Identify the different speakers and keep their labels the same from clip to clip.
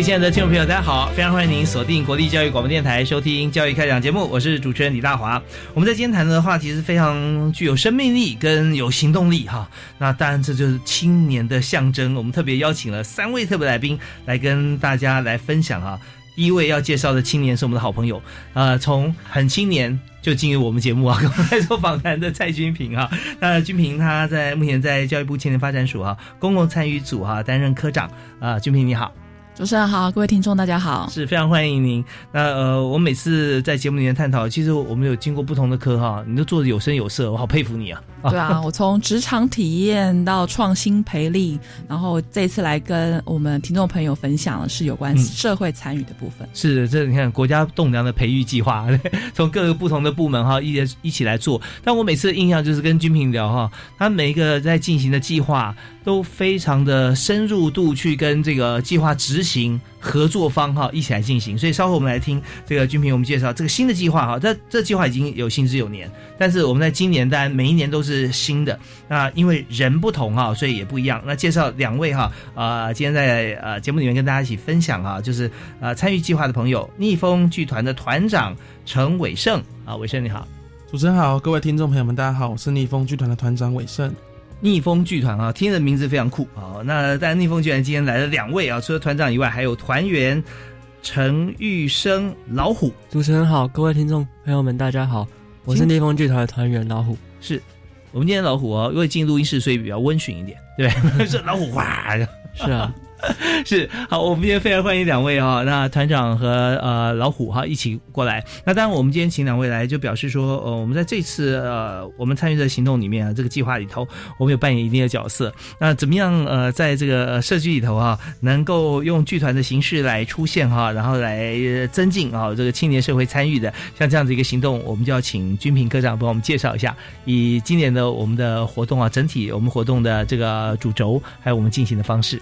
Speaker 1: 位亲爱的听众朋友，大家好！非常欢迎您锁定国立教育广播电台收听《教育开讲》节目，我是主持人李大华。我们在今天谈的话题是非常具有生命力跟有行动力哈。那当然这就是青年的象征。我们特别邀请了三位特别来宾来跟大家来分享哈。第一位要介绍的青年是我们的好朋友，呃，从很青年就进入我们节目啊，跟我们来做访谈的蔡君平啊。那君平他在目前在教育部青年发展署啊公共参与组哈担任科长啊。君平你好。
Speaker 2: 主持人好，各位听众大家好，
Speaker 1: 是非常欢迎您。那呃，我每次在节目里面探讨，其实我们有经过不同的科哈，你都做的有声有色，我好佩服你啊。
Speaker 2: 对啊，我从职场体验到创新培力，然后这次来跟我们听众朋友分享的是有关社会参与的部分。
Speaker 1: 是，这你看国家栋梁的培育计划，从各个不同的部门哈一一起来做。但我每次的印象就是跟君平聊哈，他每一个在进行的计划都非常的深入度去跟这个计划执行。行合作方哈一起来进行，所以稍后我们来听这个君平我们介绍这个新的计划哈。这这计划已经有行之有年，但是我们在今年当然每一年都是新的。那因为人不同哈，所以也不一样。那介绍两位哈，呃，今天在呃节目里面跟大家一起分享哈，就是呃参与计划的朋友，逆风剧团的团长陈伟胜啊，伟胜你好，
Speaker 3: 主持人好，各位听众朋友们大家好，我是逆风剧团的团长伟胜。
Speaker 1: 逆风剧团啊，听的名字非常酷啊。那但逆风剧团今天来了两位啊，除了团长以外，还有团员陈玉生、老虎。
Speaker 4: 主持人好，各位听众朋友们，大家好，我是逆风剧团的团员老虎。
Speaker 1: 是我们今天老虎啊，因为进录音室，所以比较温驯一点，对 是老虎哇，
Speaker 4: 是啊。
Speaker 1: 是好，我们今天非常欢迎两位哈，那团长和呃老虎哈一起过来。那当然，我们今天请两位来，就表示说，呃，我们在这次呃我们参与的行动里面啊，这个计划里头，我们有扮演一定的角色。那怎么样呃，在这个社区里头啊，能够用剧团的形式来出现哈，然后来增进啊这个青年社会参与的，像这样子一个行动，我们就要请军平科长帮我们介绍一下，以今年的我们的活动啊，整体我们活动的这个主轴，还有我们进行的方式。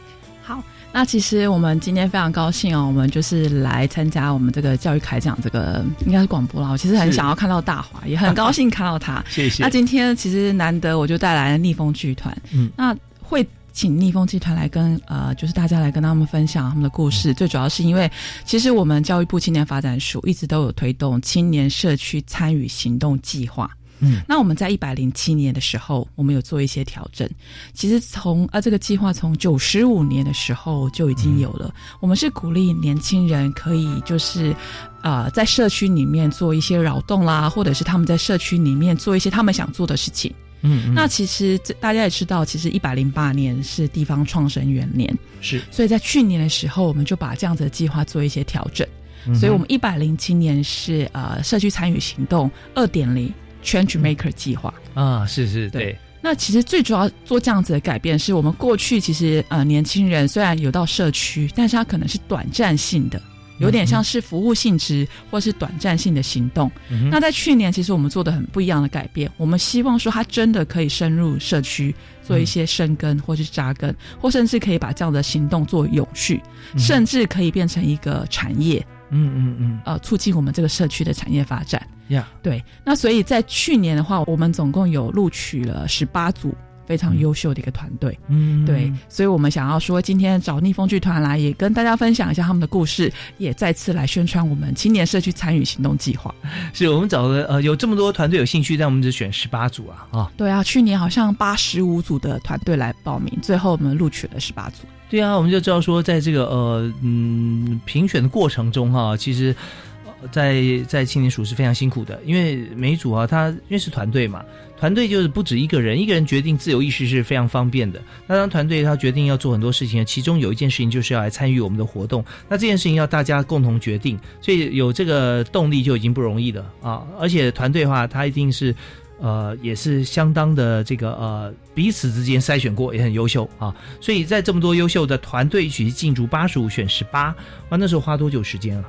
Speaker 2: 好，那其实我们今天非常高兴哦，我们就是来参加我们这个教育开讲这个应该是广播了。我其实很想要看到大华，也很高兴看到他。
Speaker 1: 谢谢。
Speaker 2: 那今天其实难得，我就带来了逆风剧团。嗯，那会请逆风剧团来跟呃，就是大家来跟他们分享他们的故事。最主要是因为，其实我们教育部青年发展署一直都有推动青年社区参与行动计划。嗯，那我们在一百零七年的时候，我们有做一些调整。其实从啊这个计划从九十五年的时候就已经有了。我们是鼓励年轻人可以就是啊在社区里面做一些扰动啦，或者是他们在社区里面做一些他们想做的事情。嗯，那其实大家也知道，其实一百零八年是地方创生元年，
Speaker 1: 是。
Speaker 2: 所以在去年的时候，我们就把这样子的计划做一些调整。所以我们一百零七年是呃社区参与行动二点零。Change Maker 计划
Speaker 1: 啊，是是，对。
Speaker 2: 那其实最主要做这样子的改变，是我们过去其实呃年轻人虽然有到社区，但是他可能是短暂性的，有点像是服务性质或是短暂性的行动。那在去年，其实我们做的很不一样的改变，我们希望说他真的可以深入社区，做一些生根或是扎根，或甚至可以把这样的行动做永续，甚至可以变成一个产业。嗯嗯嗯，呃，促进我们这个社区的产业发展。
Speaker 1: 呀，
Speaker 2: 对。那所以在去年的话，我们总共有录取了十八组非常优秀的一个团队。
Speaker 1: 嗯，
Speaker 2: 对，所以我们想要说，今天找逆风剧团来，也跟大家分享一下他们的故事，也再次来宣传我们青年社区参与行动计划。
Speaker 1: 是我们找了呃有这么多团队有兴趣，但我们只选十八组啊啊。
Speaker 2: 对啊，去年好像八十五组的团队来报名，最后我们录取了十八组。
Speaker 1: 对啊，我们就知道说，在这个呃嗯评选的过程中哈，其实，在在青年署是非常辛苦的，因为每一组啊，他因为是团队嘛，团队就是不止一个人，一个人决定自由意识是非常方便的。那当团队他决定要做很多事情，其中有一件事情就是要来参与我们的活动，那这件事情要大家共同决定，所以有这个动力就已经不容易了啊！而且团队的话，他一定是。呃，也是相当的这个呃，彼此之间筛选过，也很优秀啊。所以在这么多优秀的团队一起进驻八十五选十八，哇，那时候花多久时间了？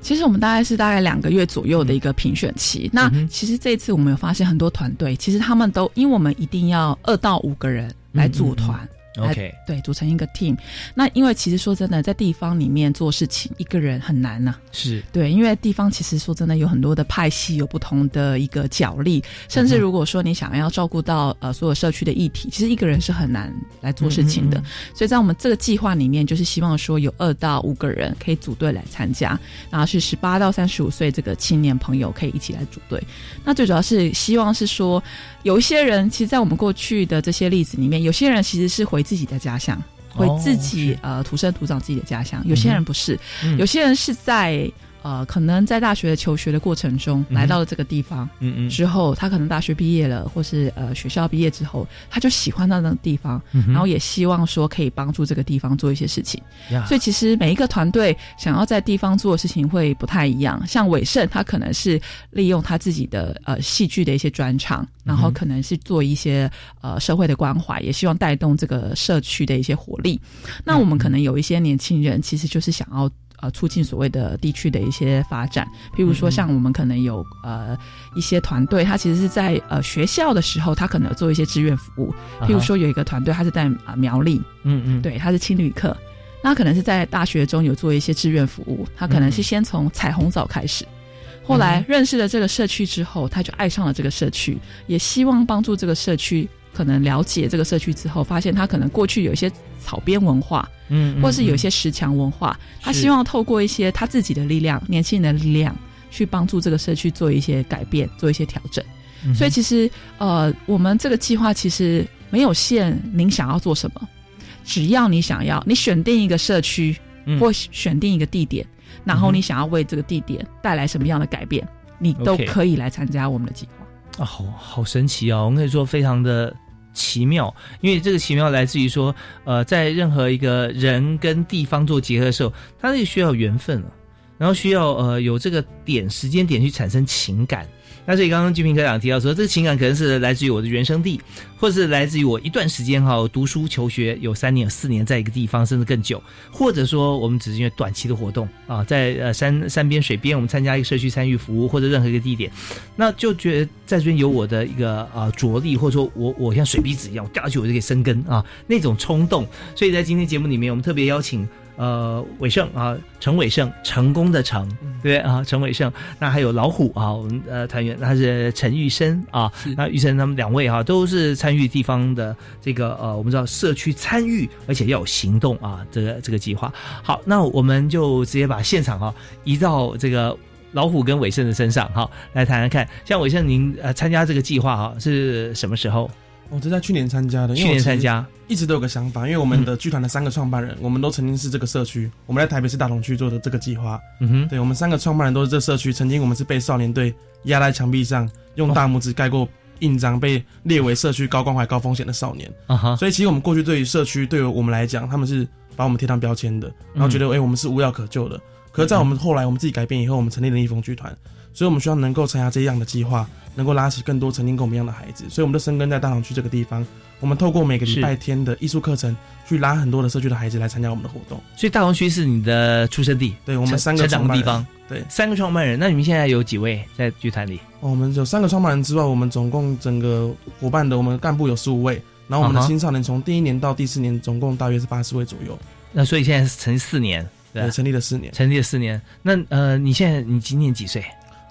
Speaker 2: 其实我们大概是大概两个月左右的一个评选期。那其实这次我们有发现很多团队，其实他们都因为我们一定要二到五个人来组团。
Speaker 1: OK，
Speaker 2: 对，组成一个 team。那因为其实说真的，在地方里面做事情，一个人很难呐。
Speaker 1: 是
Speaker 2: 对，因为地方其实说真的有很多的派系，有不同的一个角力，甚至如果说你想要照顾到呃所有社区的议题，其实一个人是很难来做事情的。所以在我们这个计划里面，就是希望说有二到五个人可以组队来参加，然后是十八到三十五岁这个青年朋友可以一起来组队。那最主要是希望是说，有一些人，其实，在我们过去的这些例子里面，有些人其实是回。自己的家乡，回自己呃土生土长自己的家乡。有些人不是，有些人是在。呃，可能在大学的求学的过程中，来到了这个地方，嗯嗯，之后他可能大学毕业了，或是呃学校毕业之后，他就喜欢到那个地方，然后也希望说可以帮助这个地方做一些事情。所以其实每一个团队想要在地方做的事情会不太一样。像伟盛，他可能是利用他自己的呃戏剧的一些专长，然后可能是做一些呃社会的关怀，也希望带动这个社区的一些活力。那我们可能有一些年轻人，其实就是想要。呃，促进所谓的地区的一些发展，譬如说，像我们可能有呃一些团队，他其实是在呃学校的时候，他可能做一些志愿服务。譬如说，有一个团队，他是在啊苗栗，嗯嗯，对，他是青旅客，那可能是在大学中有做一些志愿服务。他可能是先从彩虹藻开始，后来认识了这个社区之后，他就爱上了这个社区，也希望帮助这个社区。可能了解这个社区之后，发现他可能过去有一些草编文化，嗯，或是有一些石墙文化，他希望透过一些他自己的力量、年轻人的力量，去帮助这个社区做一些改变、做一些调整。所以其实，呃，我们这个计划其实没有限您想要做什么，只要你想要，你选定一个社区或选定一个地点，然后你想要为这个地点带来什么样的改变，你都可以来参加我们的计划。
Speaker 1: 啊，好好神奇哦！我可以说非常的。奇妙，因为这个奇妙来自于说，呃，在任何一个人跟地方做结合的时候，它是需要缘分了，然后需要呃有这个点时间点去产生情感。那所以刚刚居平科长提到说，这个情感可能是来自于我的原生地，或者是来自于我一段时间哈读书求学有三年有四年在一个地方，甚至更久，或者说我们只是因为短期的活动啊，在呃山山边水边，我们参加一个社区参与服务或者任何一个地点，那就觉得在这边有我的一个啊着力，或者说我我像水鼻子一样，我掉下去我就可以生根啊那种冲动，所以在今天节目里面，我们特别邀请。呃，伟盛啊，陈伟盛，成功的成，对啊，陈伟盛，那还有老虎啊，我们呃团员他是陈玉生啊，那玉生他们两位哈都是参与地方的这个呃，我们知道社区参与，而且要有行动啊，这个这个计划。好，那我们就直接把现场哈移到这个老虎跟伟盛的身上哈，来谈谈看，像伟盛您呃参加这个计划哈是什么时候？
Speaker 3: 我是在去年参加的，
Speaker 1: 去年参加，
Speaker 3: 一直都有个想法，因为我们的剧团的三个创办人，我们都曾经是这个社区，我们在台北市大同区做的这个计划，嗯哼，对我们三个创办人都是这社区，曾经我们是被少年队压在墙壁上，用大拇指盖过印章，被列为社区高关怀高风险的少年，啊哈，所以其实我们过去对于社区，对于我们来讲，他们是把我们贴上标签的，然后觉得哎，我们是无药可救的，可是在我们后来我们自己改变以后，我们成立了逆风剧团，所以我们希望能够参加这样的计划，能够拉起更多曾经跟我们一样的孩子，所以我们就生根在大同区这个地方。我们透过每个礼拜天的艺术课程，去拉很多的社区的孩子来参加我们的活动。
Speaker 1: 所以大同区是你的出生地，
Speaker 3: 对我们三个
Speaker 1: 创办人，
Speaker 3: 对
Speaker 1: 三个创办人。那你们现在有几位在剧团里？
Speaker 3: 我们有三个创办人之外，我们总共整个伙伴的我们干部有十五位，然后我们的青少年从第一年到第四年，总共大约是八十位左右。
Speaker 1: 那所以现在是成立四年，
Speaker 3: 对，成立了四年，
Speaker 1: 成立了四年。那呃，你现在你今年几岁？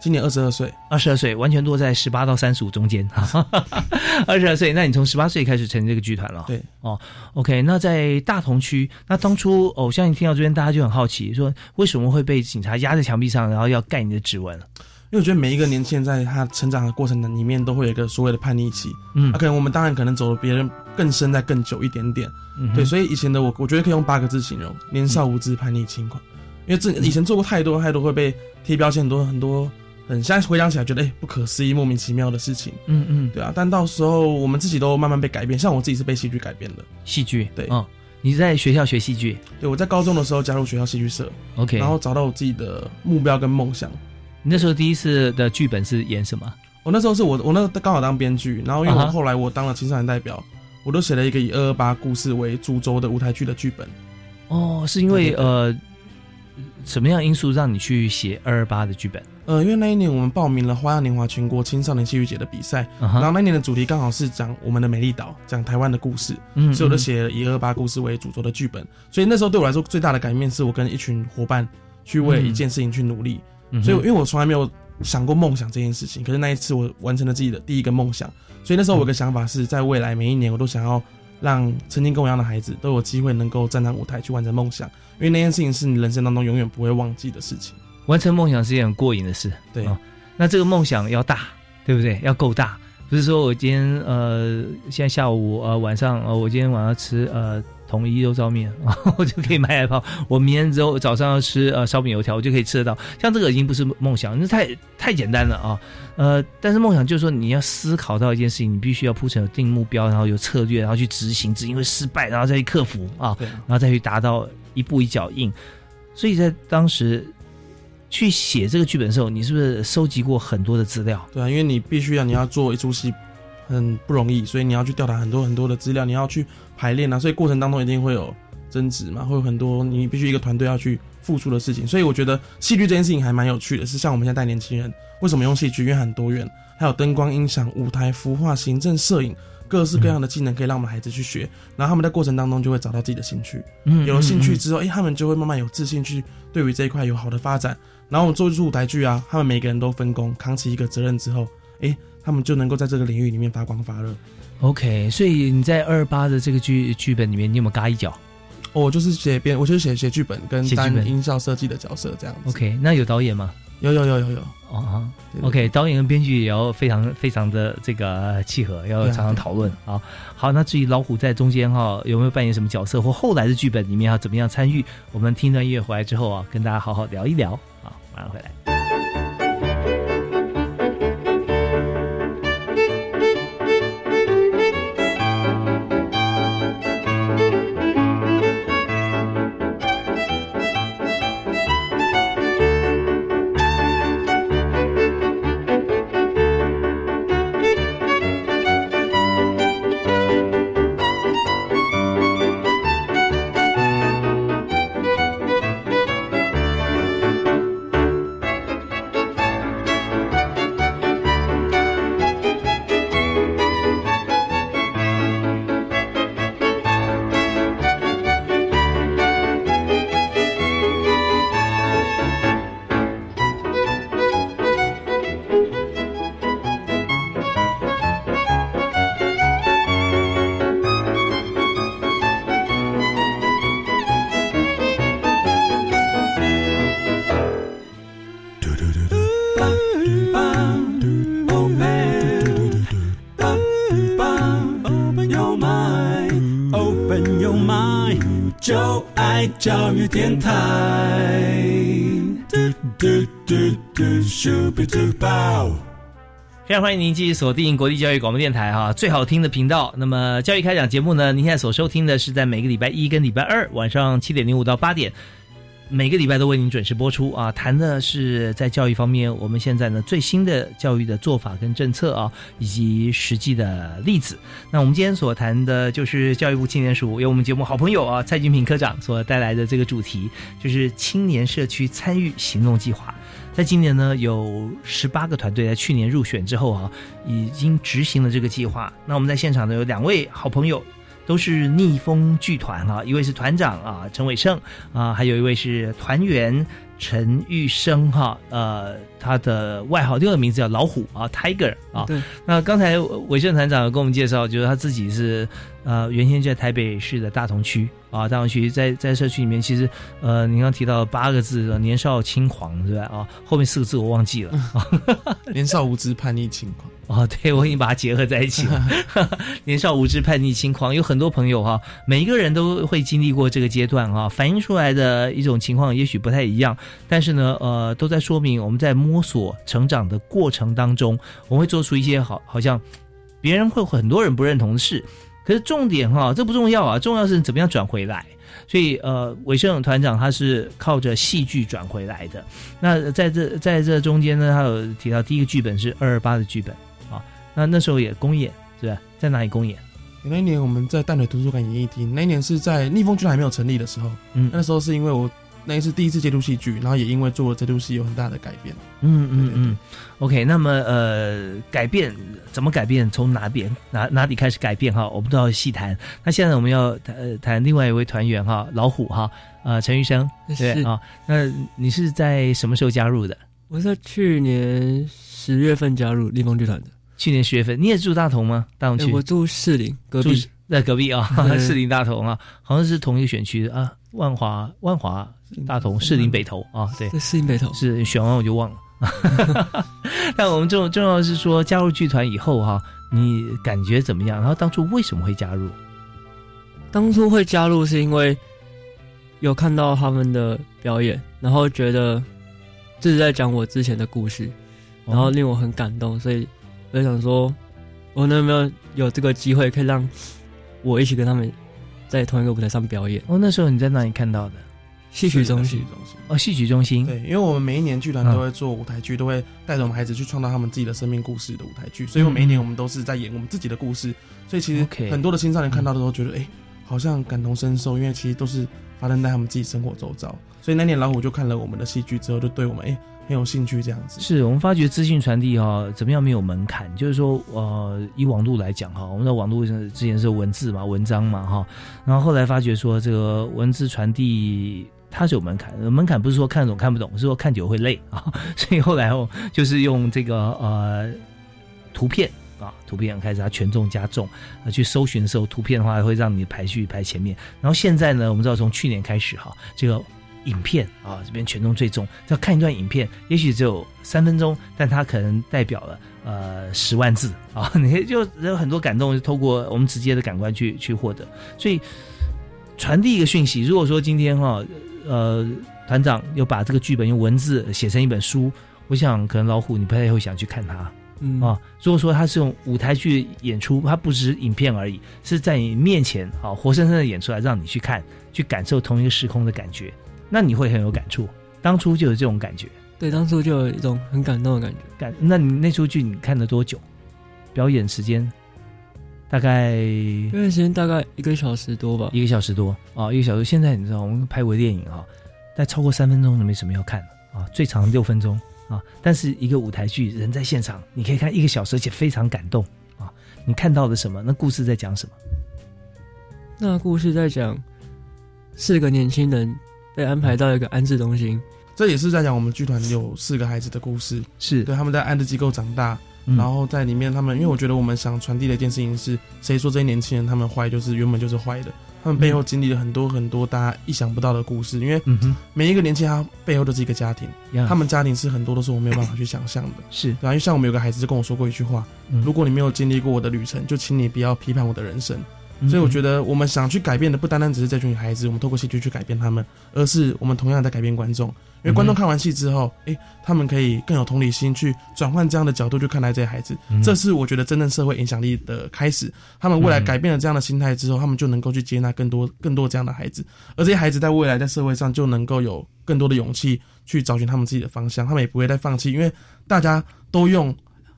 Speaker 3: 今年二十二岁，
Speaker 1: 二十二岁，完全落在十八到三十五中间。二十二岁，那你从十八岁开始成立这个剧团了？
Speaker 3: 对，
Speaker 1: 哦，OK。那在大同区，那当初偶像听到这边，大家就很好奇，说为什么会被警察压在墙壁上，然后要盖你的指纹？
Speaker 3: 因为我觉得每一个年轻人在他成长的过程里面，都会有一个所谓的叛逆期。嗯，那可能我们当然可能走的别人更深，在更久一点点。嗯，对，所以以前的我，我觉得可以用八个字形容：年少无知、叛逆轻狂。因为这以前做过太多太多会被贴标签，很多很多。很现在回想起来，觉得哎，不可思议、莫名其妙的事情。嗯嗯，对啊。但到时候我们自己都慢慢被改变，像我自己是被戏剧改变的。
Speaker 1: 戏剧，
Speaker 3: 对，
Speaker 1: 嗯，你在学校学戏剧？
Speaker 3: 对，我在高中的时候加入学校戏剧社
Speaker 1: ，OK，
Speaker 3: 然后找到我自己的目标跟梦想。
Speaker 1: 你那时候第一次的剧本是演什么？
Speaker 3: 我那时候是我我那刚好当编剧，然后因为我后来我当了青少年代表，我都写了一个以二二八故事为主轴的舞台剧的剧本。
Speaker 1: 哦，是因为呃，什么样因素让你去写二二八的剧本？
Speaker 3: 呃，因为那一年我们报名了花样年华全国青少年戏剧节的比赛，然后那年的主题刚好是讲我们的美丽岛，讲台湾的故事，所以我就写了以二八故事为主轴的剧本。所以那时候对我来说最大的改变是我跟一群伙伴去为一件事情去努力。所以因为我从来没有想过梦想这件事情，可是那一次我完成了自己的第一个梦想。所以那时候我有个想法是在未来每一年我都想要让曾经跟我一样的孩子都有机会能够站上舞台去完成梦想，因为那件事情是你人生当中永远不会忘记的事情。
Speaker 1: 完成梦想是一件很过瘾的事，
Speaker 3: 对
Speaker 1: 啊。那这个梦想要大，对不对？要够大，不是说我今天呃，现在下午呃晚上呃，我今天晚上吃呃统一肉燥面啊，我就可以买来泡。我明天之后早上要吃呃烧饼油条，我就可以吃得到。像这个已经不是梦想，那太太简单了啊。呃，但是梦想就是说你要思考到一件事情，你必须要铺成有定目标，然后有策略，然后去执行，执行会失败，然后再去克服啊，然后再去达到一步一脚印。所以在当时。去写这个剧本的时候，你是不是收集过很多的资料？
Speaker 3: 对啊，因为你必须要你要做一出戏，很不容易，所以你要去调查很多很多的资料，你要去排练啊，所以过程当中一定会有争执嘛，会有很多你必须一个团队要去付出的事情。所以我觉得戏剧这件事情还蛮有趣的，是像我们现在带年轻人，为什么用戏剧？因为很多元，还有灯光、音响、舞台、服化、行政、摄影。各式各样的技能可以让我们孩子去学，然后他们在过程当中就会找到自己的兴趣。嗯，有了兴趣之后，哎，他们就会慢慢有自信去对于这一块有好的发展。然后我们做一出舞台剧啊，他们每个人都分工扛起一个责任之后，哎，他们就能够在这个领域里面发光发热。
Speaker 1: OK，所以你在二八的这个剧剧本里面，你有没有嘎一脚？
Speaker 3: 我就是写编，我就是写写剧本跟当音效设计的角色这样子。
Speaker 1: OK，那有导演吗？
Speaker 3: 有有有有有
Speaker 1: 哦，OK，导演跟编剧也要非常非常的这个契合，要常常讨论啊。好，那至于老虎在中间哈有没有扮演什么角色，或后来的剧本里面要怎么样参与，我们听段音乐回来之后啊，跟大家好好聊一聊啊，马上回来。
Speaker 5: 就爱教育电台，
Speaker 1: 非常欢迎您继续锁定国立教育广播电台哈，最好听的频道。那么教育开讲节目呢，您现在所收听的是在每个礼拜一跟礼拜二晚上七点零五到八点。每个礼拜都为您准时播出啊，谈的是在教育方面，我们现在呢最新的教育的做法跟政策啊，以及实际的例子。那我们今天所谈的就是教育部青年署由我们节目好朋友啊蔡金平科长所带来的这个主题，就是青年社区参与行动计划。在今年呢，有十八个团队在去年入选之后啊，已经执行了这个计划。那我们在现场呢有两位好朋友。都是逆风剧团啊，一位是团长啊陈伟胜啊，还有一位是团员陈玉生哈，呃，他的外号第二个名字叫老虎啊，Tiger 啊。
Speaker 4: 对。
Speaker 1: 那刚才伟胜团长跟我们介绍，就是他自己是呃，原先就在台北市的大同区啊，大同区在在社区里面，其实呃，您刚提到八个字，年少轻狂是吧？啊，后面四个字我忘记了啊，
Speaker 3: 年少无知，叛逆轻狂。
Speaker 1: 哦，对，我已经把它结合在一起了。年少无知、叛逆轻狂，有很多朋友哈，每一个人都会经历过这个阶段啊，反映出来的一种情况也许不太一样，但是呢，呃，都在说明我们在摸索成长的过程当中，我们会做出一些好，好像别人会很多人不认同的事，可是重点哈，这不重要啊，重要是怎么样转回来。所以，呃，韦胜团长他是靠着戏剧转回来的。那在这在这中间呢，他有提到第一个剧本是二二八的剧本啊。那那时候也公演是吧？在哪里公演？
Speaker 3: 那一年我们在淡水图书馆演艺厅。那一年是在逆风剧团还没有成立的时候。嗯，那时候是因为我那一次第一次接触戏剧，然后也因为做了这部戏有很大的改变。
Speaker 1: 嗯嗯嗯。OK，那么呃，改变怎么改变？从哪边哪哪里开始改变？哈，我们都要细谈。那现在我们要谈谈另外一位团员哈，老虎哈，呃，陈玉生对啊。那你是在什么时候加入的？
Speaker 4: 我在去年十月份加入立风剧团的。
Speaker 1: 去年十月份，你也住大同吗？大同区，
Speaker 4: 我住士林隔壁，
Speaker 1: 在隔壁啊，士林大同啊，好像是同一个选区的啊。万华，万华，大同，士林北投啊，对，
Speaker 4: 士林北投
Speaker 1: 是选完我就忘了。但我们重重要是说，加入剧团以后哈，你感觉怎么样？然后当初为什么会加入？
Speaker 4: 当初会加入是因为有看到他们的表演，然后觉得这是在讲我之前的故事，然后令我很感动，所以。我想说，我能不能有这个机会，可以让我一起跟他们在同一个舞台上表演？
Speaker 1: 哦，那时候你在哪里看到的？
Speaker 4: 戏曲中心。
Speaker 1: 哦，戏曲中心。
Speaker 3: 对，因为我们每一年剧团都会做舞台剧，都会带着我们孩子去创造他们自己的生命故事的舞台剧，所以我每一年我们都是在演我们自己的故事。所以其实很多的青少年看到的时候，觉得哎，好像感同身受，因为其实都是发生在他们自己生活周遭。所以那年老虎就看了我们的戏剧之后，就对我们哎。很有兴趣这样子，
Speaker 1: 是我们发觉资讯传递哈，怎么样没有门槛？就是说，呃，以网络来讲哈，我们的网络之前是文字嘛，文章嘛哈，然后后来发觉说，这个文字传递它是有门槛，门槛不是说看得懂看不懂，是说看久会累啊，所以后来哦，就是用这个呃图片啊，图片开始它权重加重，啊，去搜寻的时候，图片的话会让你排序排前面，然后现在呢，我们知道从去年开始哈，这个。影片啊，这边权重最重。要看一段影片，也许只有三分钟，但它可能代表了呃十万字啊！你就有很多感动是，透过我们直接的感官去去获得。所以传递一个讯息。如果说今天哈呃团长又把这个剧本用文字写成一本书，我想可能老虎你不太会想去看它嗯啊。如果说他是用舞台剧演出，它不只是影片而已，是在你面前啊活生生的演出来，让你去看，去感受同一个时空的感觉。那你会很有感触，当初就有这种感觉。
Speaker 4: 对，当初就有一种很感动的感觉。
Speaker 1: 感，那你那出剧你看了多久？表演时间大概？
Speaker 4: 表演时间大概一个小时多吧。
Speaker 1: 一个小时多啊，一个小时。现在你知道，我们拍过电影啊，但超过三分钟都没什么要看啊，最长六分钟啊。但是一个舞台剧，人在现场，你可以看一个小时，而且非常感动啊。你看到了什么？那故事在讲什么？
Speaker 4: 那故事在讲四个年轻人。被安排到一个安置中心，
Speaker 3: 这也是在讲我们剧团有四个孩子的故事。
Speaker 1: 是
Speaker 3: 对他们在安置机构长大，然后在里面，他们因为我觉得我们想传递的一件事情是，谁说这些年轻人他们坏就是原本就是坏的，他们背后经历了很多很多大家意想不到的故事。因为每一个年轻人他背后都是一个家庭，他们家庭是很多都是我没有办法去想象的。
Speaker 1: 是，
Speaker 3: 然后像我们有个孩子就跟我说过一句话：如果你没有经历过我的旅程，就请你不要批判我的人生。所以我觉得，我们想去改变的不单单只是这群孩子，我们透过戏剧去改变他们，而是我们同样在改变观众。因为观众看完戏之后，哎，他们可以更有同理心，去转换这样的角度去看待这些孩子。这是我觉得真正社会影响力的开始。他们未来改变了这样的心态之后，他们就能够去接纳更多、更多这样的孩子。而这些孩子在未来在社会上就能够有更多的勇气去找寻他们自己的方向。他们也不会再放弃，因为大家都用。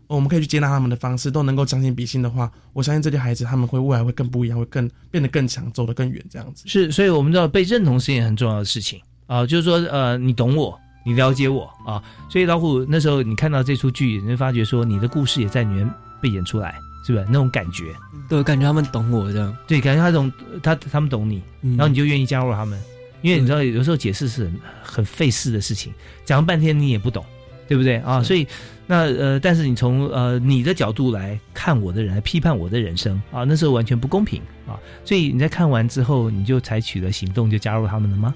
Speaker 3: 我们可以去接纳他们的方式，都能够将心比心的话，我相信这些孩子他们会未来会更不一样，会更变得更强，走得更远，这样子。
Speaker 1: 是，所以我们知道被认同是一件很重要的事情啊，就是说，呃，你懂我，你了解我啊，所以老虎那时候你看到这出剧，你会发觉说你的故事也在里面被演出来，是不是那种感觉？
Speaker 4: 对，感觉他们懂我这样，
Speaker 1: 对，感觉他懂他，他们懂你，然后你就愿意加入他们。因因为你知道有时候解释是很很费事的事情，讲了半天你也不懂，对不对啊？所以那呃，但是你从呃你的角度来看我的人，来批判我的人生啊，那时候完全不公平啊。所以你在看完之后，你就采取了行动，就加入他们了吗？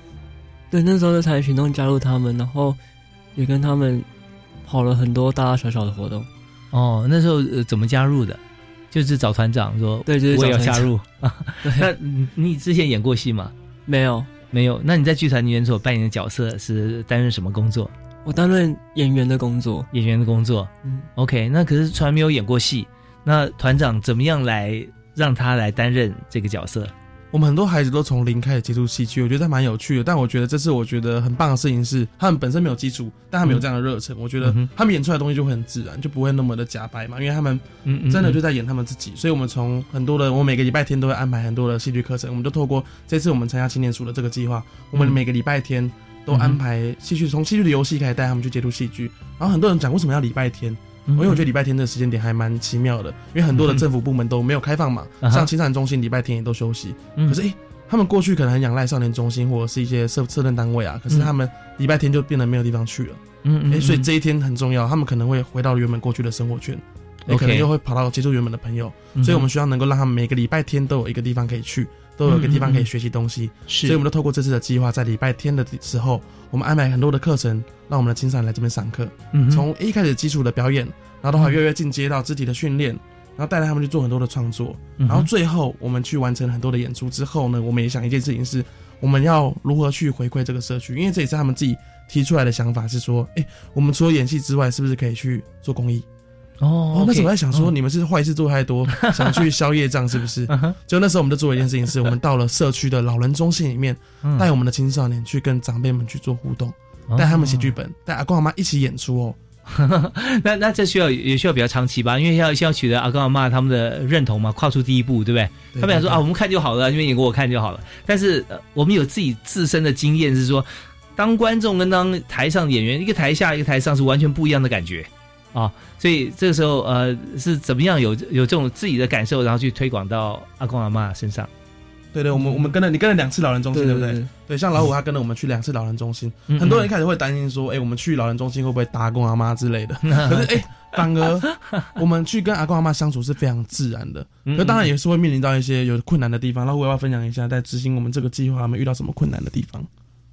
Speaker 4: 对，那时候就采取行动加入他们，然后也跟他们跑了很多大大小小的活动。
Speaker 1: 哦，那时候呃怎么加入的？就是找团长说，
Speaker 4: 对，就是
Speaker 1: 我也要加入啊。那你之前演过戏吗？
Speaker 4: 没有，
Speaker 1: 没有。那你在剧团里面所扮演的角色是担任什么工作？
Speaker 4: 我担任演员的工作，
Speaker 1: 演员的工作。嗯，OK。那可是从来没有演过戏，那团长怎么样来让他来担任这个角色？
Speaker 3: 我们很多孩子都从零开始接触戏剧，我觉得蛮有趣的。但我觉得这次我觉得很棒的事情是，他们本身没有基础，但他们有这样的热忱。我觉得他们演出来的东西就会很自然，就不会那么的假白嘛。因为他们真的就在演他们自己。所以我们从很多的，我每个礼拜天都会安排很多的戏剧课程。我们就透过这次我们参加青年署的这个计划，我们每个礼拜天都安排戏剧，从戏剧的游戏开始带他们去接触戏剧。然后很多人讲为什么要礼拜天？因为我觉得礼拜天的时间点还蛮奇妙的，因为很多的政府部门都没有开放嘛，像青少年中心礼拜天也都休息。可是诶。他们过去可能很仰赖少年中心或者是一些社社政单位啊，可是他们礼拜天就变得没有地方去了。嗯嗯。哎，所以这一天很重要，他们可能会回到原本过去的生活圈，也可能又会跑到接触原本的朋友。所以我们需要能够让他们每个礼拜天都有一个地方可以去，都有一个地方可以学习东西。是。所以我们都透过这次的计划，在礼拜天的时候，我们安排很多的课程，让我们的青少年来这边上课。嗯。从一开始基础的表演，然后的话越来越进阶到肢体的训练。然后带着他们去做很多的创作，然后最后我们去完成很多的演出之后呢，我们也想一件事情是，我们要如何去回馈这个社区？因为这也是他们自己提出来的想法，是说，哎，我们除了演戏之外，是不是可以去做公益？
Speaker 1: 哦，
Speaker 3: 那时候我在想说，你们是坏事做太多，想去消业障，是不是？就那时候我们就做了一件事情，是我们到了社区的老人中心里面，带我们的青少年去跟长辈们去做互动，带他们写剧本，带阿公阿妈一起演出哦。
Speaker 1: 那那这需要也需要比较长期吧，因为要需要取得阿公阿妈他们的认同嘛，跨出第一步，对不对？他们想说啊，我们看就好了，因为你给我看就好了。但是我们有自己自身的经验，是说当观众跟当台上演员，一个台下一个台上是完全不一样的感觉啊。所以这个时候呃，是怎么样有有这种自己的感受，然后去推广到阿公阿妈身上。
Speaker 3: 对对，我们我们跟了你跟了两次老人中心，对不对？对，像老虎他跟了我们去两次老人中心，很多人一开始会担心说，哎，我们去老人中心会不会打阿公阿妈之类的？可是哎，反而我们去跟阿公阿妈相处是非常自然的。那当然也是会面临到一些有困难的地方。老虎要不要分享一下，在执行我们这个计划，我们遇到什么困难的地方？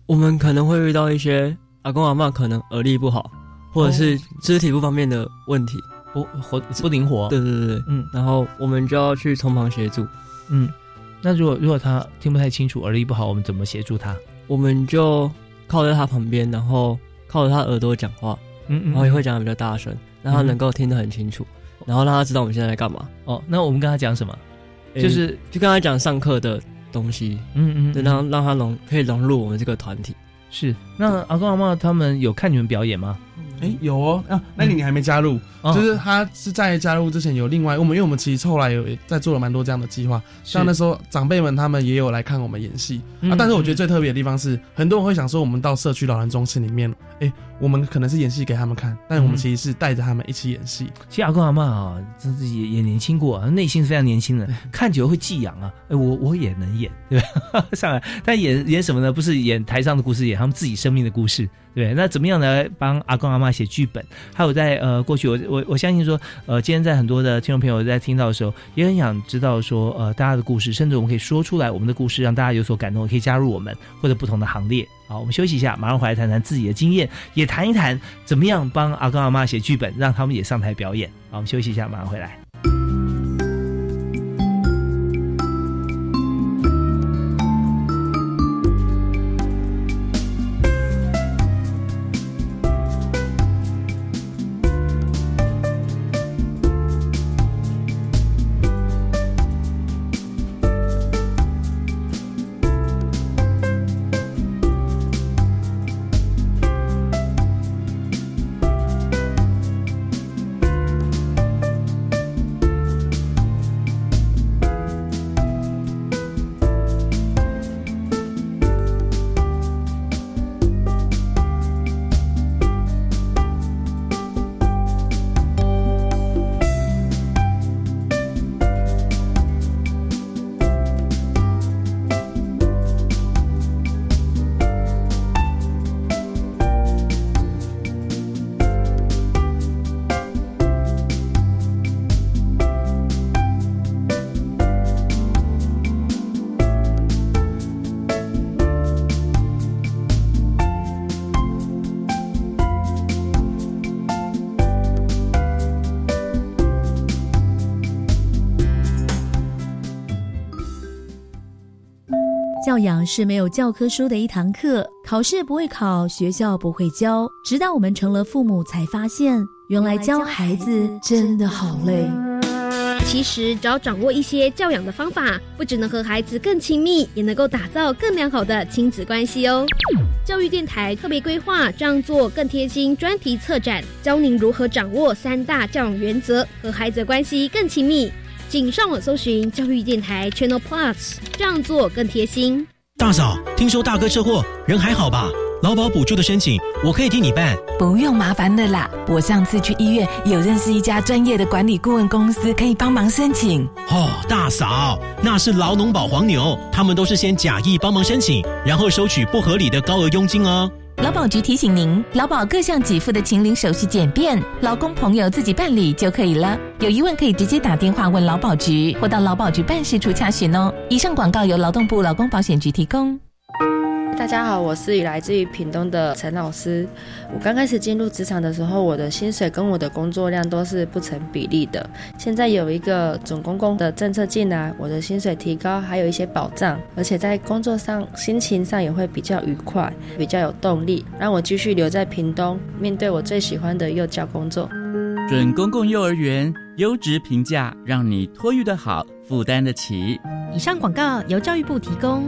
Speaker 4: 我们可能会遇到一些阿公阿妈可能耳力不好，或者是肢体不方便的问题，
Speaker 1: 不活不灵活。
Speaker 4: 对对对对，嗯，然后我们就要去从旁协助，嗯。
Speaker 1: 那如果如果他听不太清楚，耳力不好，我们怎么协助他？
Speaker 4: 我们就靠在他旁边，然后靠着他耳朵讲话，嗯嗯，然后也会讲的比较大声，让他能够听得很清楚，然后让他知道我们现在在干嘛。
Speaker 1: 哦，那我们跟他讲什么？就是
Speaker 4: 就跟他讲上课的东西，嗯嗯，让让他融可以融入我们这个团体。
Speaker 1: 是，那阿公阿妈他们有看你们表演吗？
Speaker 3: 哎，有哦，啊，那你你还没加入，就是他是在加入之前有另外我们，因为我们其实后来有在做了蛮多这样的计划，像那时候长辈们他们也有来看我们演戏啊。但是我觉得最特别的地方是，很多人会想说，我们到社区老人中心里面，哎，我们可能是演戏给他们看，但我们其实是带着他们一起演戏。
Speaker 1: 其实阿公阿妈啊，真是也也年轻过，内心是非常年轻的，看久了会寄养啊。哎，我我也能演，对吧？上来，但演演什么呢？不是演台上的故事，演他们自己生命的故事。对，那怎么样来帮阿公阿妈写剧本？还有在呃过去，我我我相信说，呃，今天在很多的听众朋友在听到的时候，也很想知道说，呃，大家的故事，甚至我们可以说出来我们的故事，让大家有所感动，可以加入我们或者不同的行列。好，我们休息一下，马上回来谈谈自己的经验，也谈一谈怎么样帮阿公阿妈写剧本，让他们也上台表演。好，我们休息一下，马上回来。
Speaker 6: 教养是没有教科书的一堂课，考试不会考，学校不会教，直到我们成了父母才发现，原来教孩子真的好累。
Speaker 7: 其实，只要掌握一些教养的方法，不只能和孩子更亲密，也能够打造更良好的亲子关系哦。教育电台特别规划这样做更贴心专题策展，教您如何掌握三大教养原则，和孩子关系更亲密。请上网搜寻教育电台 Channel Plus，这样做更贴心。
Speaker 8: 大嫂，听说大哥车祸，人还好吧？劳保补助的申请，我可以替你办，
Speaker 9: 不用麻烦的啦。我上次去医院有认识一家专业的管理顾问公司，可以帮忙申请。
Speaker 8: 哦，大嫂，那是劳农保黄牛，他们都是先假意帮忙申请，然后收取不合理的高额佣金哦。
Speaker 9: 劳保局提醒您，劳保各项给付的请领手续简便，劳工朋友自己办理就可以了。有疑问可以直接打电话问劳保局，或到劳保局办事处查询哦。以上广告由劳动部劳工保险局提供。
Speaker 10: 大家好，我是来自于屏东的陈老师。我刚开始进入职场的时候，我的薪水跟我的工作量都是不成比例的。现在有一个总公共的政策进来，我的薪水提高，还有一些保障，而且在工作上、心情上也会比较愉快，比较有动力，让我继续留在屏东，面对我最喜欢的幼教工作。
Speaker 11: 准公共幼儿园优质评价，让你托育的好，负担得起。
Speaker 6: 以上广告由教育部提供。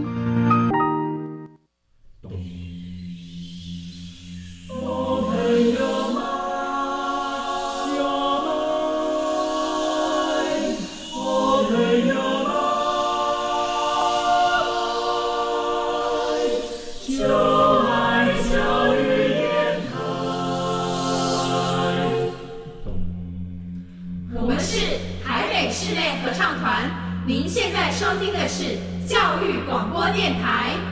Speaker 6: 现在收听的是教育广播电台。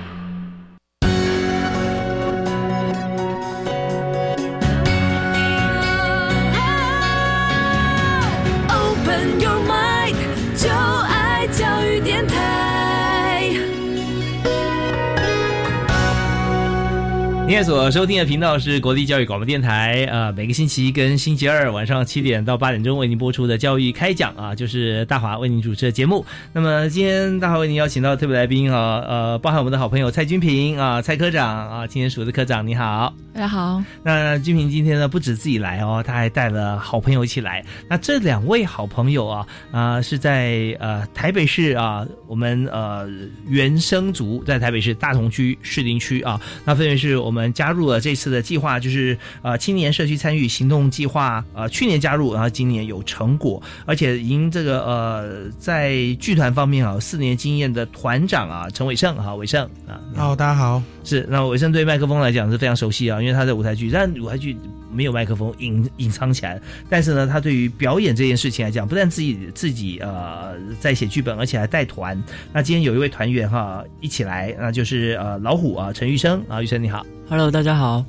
Speaker 1: 所收听的频道是国立教育广播电台，呃，每个星期一跟星期二晚上七点到八点钟为您播出的教育开讲啊，就是大华为您主持的节目。那么今天大华为您邀请到特别来宾啊，呃，包含我们的好朋友蔡君平啊，蔡科长啊，青年署的科长，你好，
Speaker 2: 大家好。
Speaker 1: 那君平今天呢，不止自己来哦，他还带了好朋友一起来。那这两位好朋友啊，啊，是在呃台北市啊，我们呃原生族在台北市大同区士林区啊，那分别是我们。加入了这次的计划，就是呃青年社区参与行动计划，呃去年加入，然后今年有成果，而且已经这个呃在剧团方面啊四年经验的团长啊陈伟胜哈伟胜啊，
Speaker 3: 好大家好，
Speaker 1: 是那伟胜对麦克风来讲是非常熟悉啊，因为他在舞台剧，但舞台剧没有麦克风隐隐藏起来，但是呢他对于表演这件事情来讲，不但自己自己呃在写剧本，而且还带团。那今天有一位团员哈一起来，那就是呃老虎啊陈玉生啊玉生你好。
Speaker 4: Hello，大家好。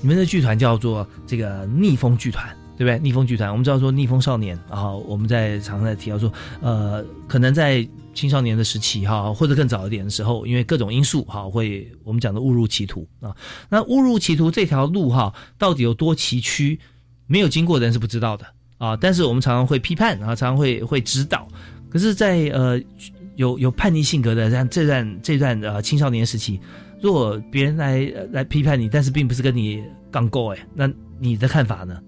Speaker 1: 你们的剧团叫做这个逆风剧团，对不对？逆风剧团，我们知道说逆风少年，然后我们在常常在提到说，呃，可能在青少年的时期哈，或者更早一点的时候，因为各种因素哈，会我们讲的误入歧途啊。那误入歧途这条路哈，到底有多崎岖？没有经过的人是不知道的啊。但是我们常常会批判，啊常常会会指导。可是，在呃有有叛逆性格的像这段这段呃青少年时期。如果别人来来批判你，但是并不是跟你杠够哎，那你的看法呢？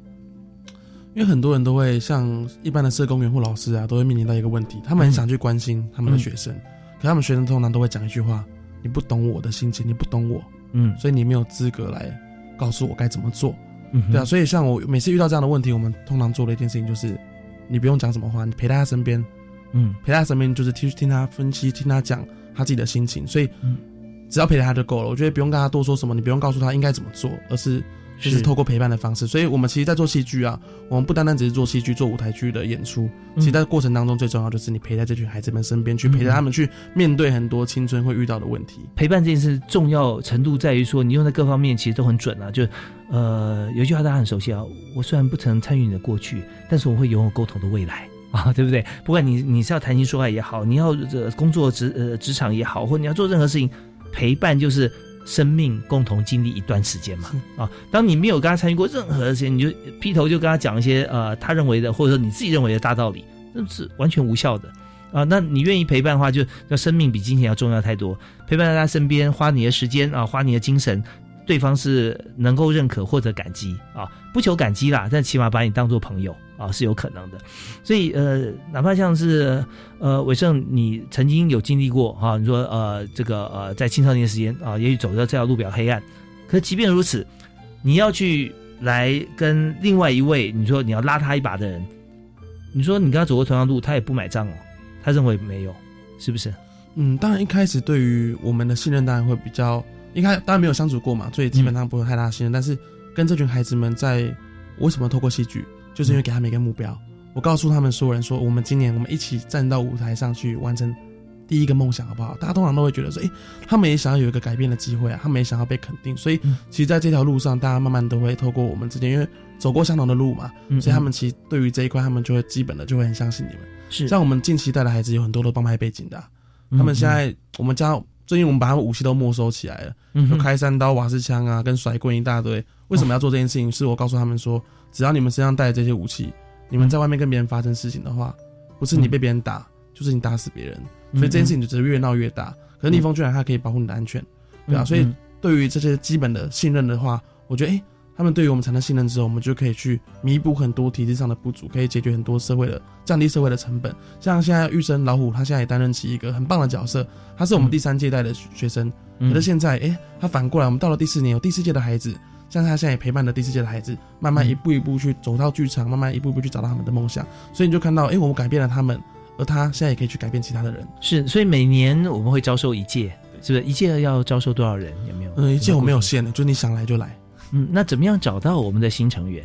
Speaker 3: 因为很多人都会像一般的社工员或老师啊，都会面临到一个问题，他们很想去关心他们的学生，可他们学生通常都会讲一句话：“你不懂我的心情，你不懂我，嗯，所以你没有资格来告诉我该怎么做。”嗯对啊，所以像我每次遇到这样的问题，我们通常做的一件事情就是，你不用讲什么话，你陪在他身边，嗯，陪在他身边就是听听他分析，听他讲他自己的心情，所以。只要陪着他就够了，我觉得不用跟他多说什么，你不用告诉他应该怎么做，而是就是透过陪伴的方式。所以，我们其实，在做戏剧啊，我们不单单只是做戏剧、做舞台剧的演出，其实在过程当中最重要就是你陪在这群孩子们身边，去陪着他们去面对很多青春会遇到的问题。
Speaker 1: 陪伴这件事重要程度在于说，你用在各方面其实都很准啊。就呃，有一句话大家很熟悉啊，我虽然不曾参与你的过去，但是我会拥有共同的未来 啊，对不对？不管你你是要谈情说爱也好，你要这工作职呃职场也好，或你要做任何事情。陪伴就是生命共同经历一段时间嘛啊！当你没有跟他参与过任何事情，你就劈头就跟他讲一些呃他认为的或者说你自己认为的大道理，那是完全无效的。啊，那你愿意陪伴的话，就那生命比金钱要重要太多。陪伴在他身边，花你的时间啊，花你的精神，对方是能够认可或者感激啊，不求感激啦，但起码把你当做朋友啊，是有可能的。所以呃，哪怕像是呃伟盛，你曾经有经历过啊，你说呃这个呃在青少年时间啊，也许走到这条路比较黑暗，可即便如此，你要去来跟另外一位，你说你要拉他一把的人，你说你跟他走过同样路，他也不买账哦。他认为没有，是不是？
Speaker 3: 嗯，当然一开始对于我们的信任当然会比较，应该当然没有相处过嘛，所以基本上不会太大信任。但是跟这群孩子们在，为什么透过戏剧，就是因为给他们一个目标。我告诉他们所有人说，我们今年我们一起站到舞台上去完成第一个梦想，好不好？大家通常都会觉得说，诶，他们也想要有一个改变的机会啊，他们也想要被肯定。所以其实在这条路上，大家慢慢都会透过我们之间，因为走过相同的路嘛，所以他们其实对于这一块，他们就会基本的就会很相信你们。
Speaker 1: 是
Speaker 3: 像我们近期带的孩子有很多都帮派背景的，他们现在我们家最近我们把他们武器都没收起来了，有开山刀、瓦斯枪啊，跟甩棍一大堆。为什么要做这件事情？是我告诉他们说，只要你们身上带着这些武器，你们在外面跟别人发生事情的话，不是你被别人打，就是你打死别人。所以这件事情就只是越闹越大。可是逆风居然它可以保护你的安全，对啊。所以对于这些基本的信任的话，我觉得哎。他们对于我们产生信任之后，我们就可以去弥补很多体制上的不足，可以解决很多社会的降低社会的成本。像现在玉生老虎，他现在也担任起一个很棒的角色，他是我们第三届代的学生。可是现在，哎，他反过来，我们到了第四年，有第四届的孩子，像他现在也陪伴着第四届的孩子，慢慢一步一步去走到剧场，慢慢一步一步去找到他们的梦想。所以你就看到，哎，我们改变了他们，而他现在也可以去改变其他的人。
Speaker 1: 是，所以每年我们会招收一届，是不是？一届要招收多少人？有没有？
Speaker 3: 嗯，一届我没有限的，就你想来就来。
Speaker 1: 嗯，那怎么样找到我们的新成员？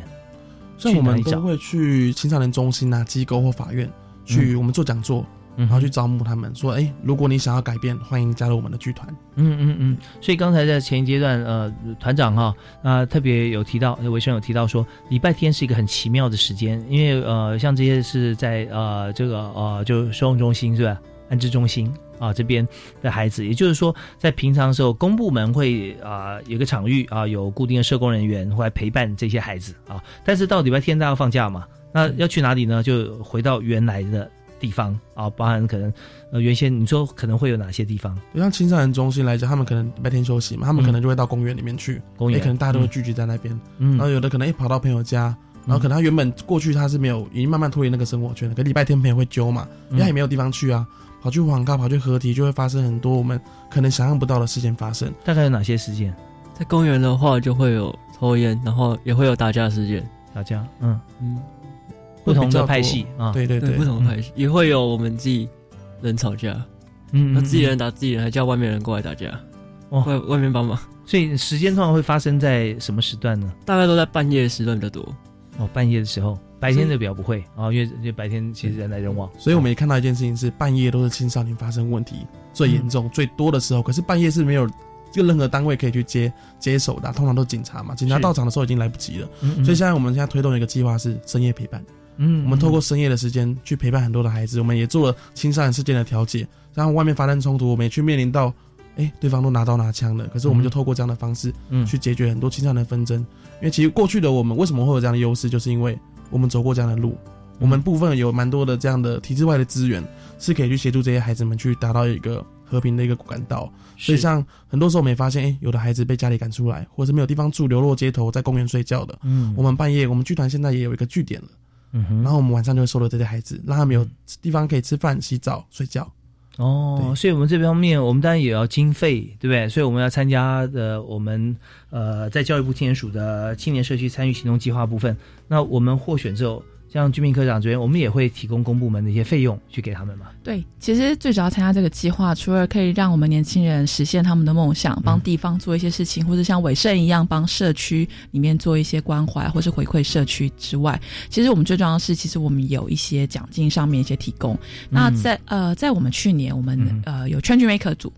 Speaker 3: 像我们都会去青少年中心啊、机构或法院去，我们做讲座，然后去招募他们，说：“哎，如果你想要改变，欢迎加入我们的剧团。”
Speaker 1: 嗯嗯嗯。所以刚才在前一阶段，呃，团长哈啊特别有提到，维生有提到说，礼拜天是一个很奇妙的时间，因为呃，像这些是在呃这个呃就收容中心是吧？安置中心。啊，这边的孩子，也就是说，在平常的时候，公部门会啊有个场域啊，有固定的社工人员会来陪伴这些孩子啊。但是到礼拜天大家要放假嘛，那要去哪里呢？就回到原来的地方啊，包含可能呃原先你说可能会有哪些地方？
Speaker 3: 像青少年中心来讲，他们可能白天休息嘛，他们可能就会到公园里面去，
Speaker 1: 公园
Speaker 3: 可能大家都会聚集在那边。嗯，然后有的可能一跑到朋友家，然后可能他原本过去他是没有，已经慢慢脱离那个生活圈了。可礼拜天朋友会揪嘛，因为他也没有地方去啊。跑去广告，跑去合体，就会发生很多我们可能想象不到的事件发生。
Speaker 1: 大概有哪些事件？
Speaker 4: 在公园的话，就会有抽烟，然后也会有打架事件。
Speaker 1: 打架，嗯嗯，不同的派系啊，
Speaker 3: 对对对，
Speaker 4: 不同的派系也会有我们自己人吵架，嗯，那自己人打自己人，还叫外面人过来打架，外外面帮忙。
Speaker 1: 所以时间通常会发生在什么时段呢？
Speaker 4: 大概都在半夜时段比较多。
Speaker 1: 哦，半夜的时候。白天的比较不会啊，因为因为白天其实人来人往，
Speaker 3: 所以我们也看到一件事情是半夜都是青少年发生问题最严重、最多的时候。可是半夜是没有就任何单位可以去接接手的，通常都是警察嘛，警察到场的时候已经来不及了。所以现在我们现在推动一个计划是深夜陪伴，嗯，我们透过深夜的时间去陪伴很多的孩子，我们也做了青少年事件的调解，然后外面发生冲突，我们也去面临到，哎，对方都拿刀拿枪的，可是我们就透过这样的方式，嗯，去解决很多青少年纷争。因为其实过去的我们为什么会有这样的优势，就是因为。我们走过这样的路，我们部分有蛮多的这样的体制外的资源，是可以去协助这些孩子们去达到一个和平的一个管道。所以像很多时候我们也发现，哎，有的孩子被家里赶出来，或者是没有地方住，流落街头，在公园睡觉的。嗯，我们半夜，我们剧团现在也有一个据点了。嗯哼，然后我们晚上就会收留这些孩子，让他们有地方可以吃饭、洗澡、睡觉。
Speaker 1: 哦，所以我们这方面，我们当然也要经费，对不对？所以我们要参加的，我们呃，在教育部青年署的青年社区参与行动计划部分，那我们获选之后。像居民科长这边，我们也会提供公部门的一些费用去给他们嘛。
Speaker 2: 对，其实最主要参加这个计划，除了可以让我们年轻人实现他们的梦想，帮地方做一些事情，或者像伟盛一样帮社区里面做一些关怀，或是回馈社区之外，其实我们最重要的是，其实我们有一些奖金上面一些提供。那在呃，在我们去年，我们呃有 Change Maker 组。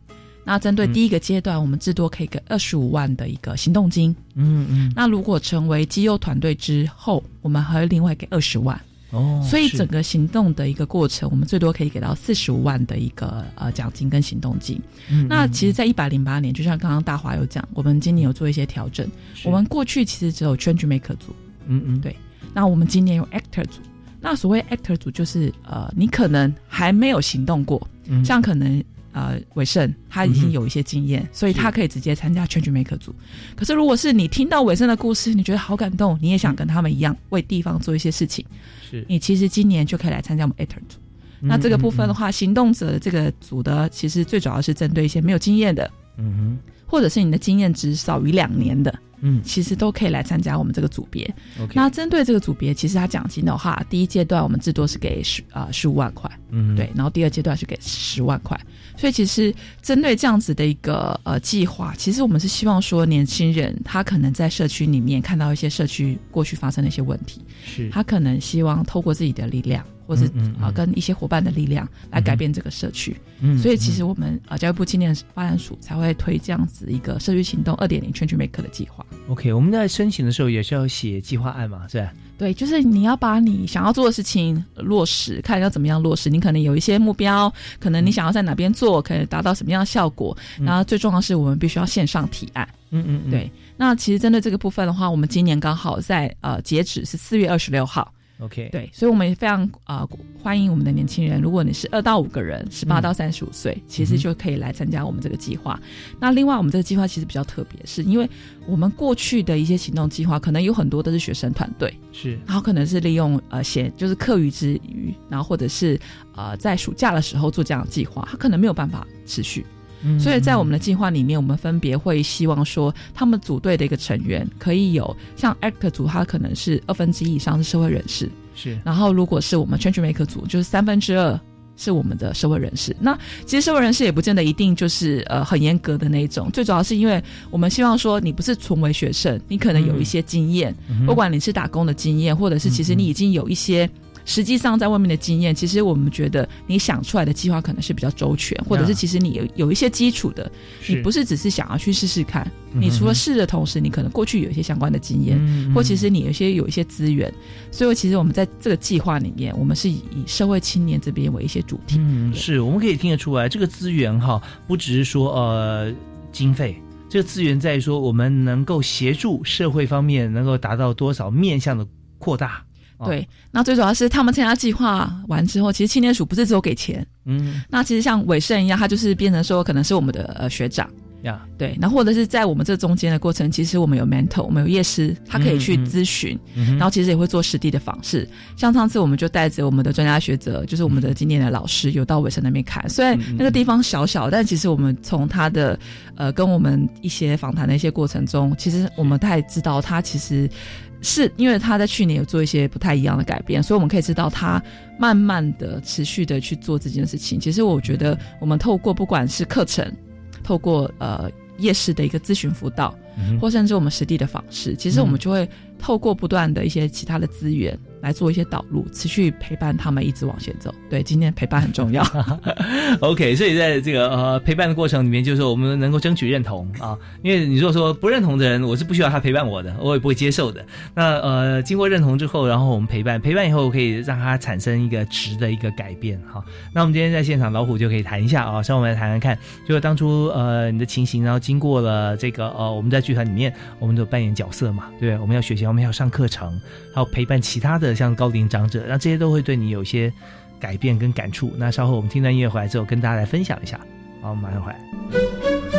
Speaker 2: 那针对第一个阶段，我们至多可以给二十五万的一个行动金。嗯嗯。那如果成为绩优团队之后，我们还会另外给二十万。哦。所以整个行动的一个过程，我们最多可以给到四十五万的一个呃奖金跟行动金。嗯。那其实，在一百零八年，就像刚刚大华有讲，我们今年有做一些调整。我们过去其实只有 Change Maker 组。嗯嗯。对。那我们今年有 Actor 组。那所谓 actor 组就是呃，你可能还没有行动过，像可能呃伟盛他已经有一些经验，所以他可以直接参加 change maker 组。可是如果是你听到伟盛的故事，你觉得好感动，你也想跟他们一样为地方做一些事情，
Speaker 1: 是
Speaker 2: 你其实今年就可以来参加我们 actor 组。那这个部分的话，行动者这个组的其实最主要是针对一些没有经验的，
Speaker 1: 嗯哼，
Speaker 2: 或者是你的经验值少于两年的。
Speaker 1: 嗯，
Speaker 2: 其实都可以来参加我们这个组别。那针对这个组别，其实它奖金的话，第一阶段我们至多是给十啊十五万块，
Speaker 1: 嗯，
Speaker 2: 对，然后第二阶段是给十万块。所以其实针对这样子的一个呃计划，其实我们是希望说，年轻人他可能在社区里面看到一些社区过去发生的一些问题，
Speaker 1: 是
Speaker 2: 他可能希望透过自己的力量。或是啊，跟一些伙伴的力量来改变这个社区。嗯，所以其实我们啊，教育部青年发展署才会推这样子一个社区行动二点零 Change Maker 的计划。
Speaker 1: OK，我们在申请的时候也是要写计划案嘛，是吧？
Speaker 2: 对，就是你要把你想要做的事情落实，看要怎么样落实。你可能有一些目标，可能你想要在哪边做，可以达到什么样的效果。然后最重要是我们必须要线上提案。
Speaker 1: 嗯嗯，
Speaker 2: 对。那其实针对这个部分的话，我们今年刚好在呃截止是四月二十六号。
Speaker 1: OK，
Speaker 2: 对，所以我们也非常啊欢迎我们的年轻人。如果你是二到五个人，十八到三十五岁，其实就可以来参加我们这个计划。那另外，我们这个计划其实比较特别，是因为我们过去的一些行动计划，可能有很多都是学生团队，
Speaker 1: 是，
Speaker 2: 然后可能是利用呃闲就是课余之余，然后或者是呃在暑假的时候做这样的计划，他可能没有办法持续。所以在我们的计划里面，我们分别会希望说，他们组队的一个成员可以有像 ACT 组，他可能是二分之一以上是社会人士，
Speaker 1: 是。
Speaker 2: 然后如果是我们 Change Maker 组，就是三分之二是我们的社会人士。那其实社会人士也不见得一定就是呃很严格的那一种，最主要是因为我们希望说，你不是纯为学生，你可能有一些经验，不管你是打工的经验，或者是其实你已经有一些。实际上，在外面的经验，其实我们觉得你想出来的计划可能是比较周全，或者是其实你有有一些基础的，你不是只是想要去试试看。你除了试的同时，你可能过去有一些相关的经验，或其实你有些有一些资源。所以，其实我们在这个计划里面，我们是以以社会青年这边为一些主题。
Speaker 1: 嗯，是，我们可以听得出来，这个资源哈，不只是说呃经费，这个资源在于说我们能够协助社会方面能够达到多少面向的扩大。
Speaker 2: 对，那最主要是他们参加计划完之后，其实青年署不是只有给钱，
Speaker 1: 嗯，
Speaker 2: 那其实像伟盛一样，他就是变成说可能是我们的呃学长
Speaker 1: 呀，
Speaker 2: 对，那或者是在我们这中间的过程，其实我们有 mentor，我们有夜师，他可以去咨询，然后其实也会做实地的访视。像上次我们就带着我们的专家学者，就是我们的今年的老师，有到尾声那边看，虽然那个地方小小，但其实我们从他的呃跟我们一些访谈的一些过程中，其实我们太知道他其实。是因为他在去年有做一些不太一样的改变，所以我们可以知道他慢慢的、持续的去做这件事情。其实我觉得，我们透过不管是课程，透过呃夜市的一个咨询辅导，或甚至我们实地的访视，其实我们就会透过不断的一些其他的资源。来做一些导入，持续陪伴他们一直往前走。对，今天陪伴很重要。
Speaker 1: OK，所以在这个呃陪伴的过程里面，就是我们能够争取认同啊。因为你如果说不认同的人，我是不需要他陪伴我的，我也不会接受的。那呃，经过认同之后，然后我们陪伴，陪伴以后可以让他产生一个值的一个改变哈。那我们今天在现场，老虎就可以谈一下啊，稍后我们来谈谈看，就当初呃你的情形，然后经过了这个呃我们在剧团里面，我们都扮演角色嘛，对，我们要学习，我们要上课程，还有陪伴其他的。像高龄长者，那这些都会对你有些改变跟感触。那稍后我们听段音乐回来之后，跟大家来分享一下。好，我们马上回来。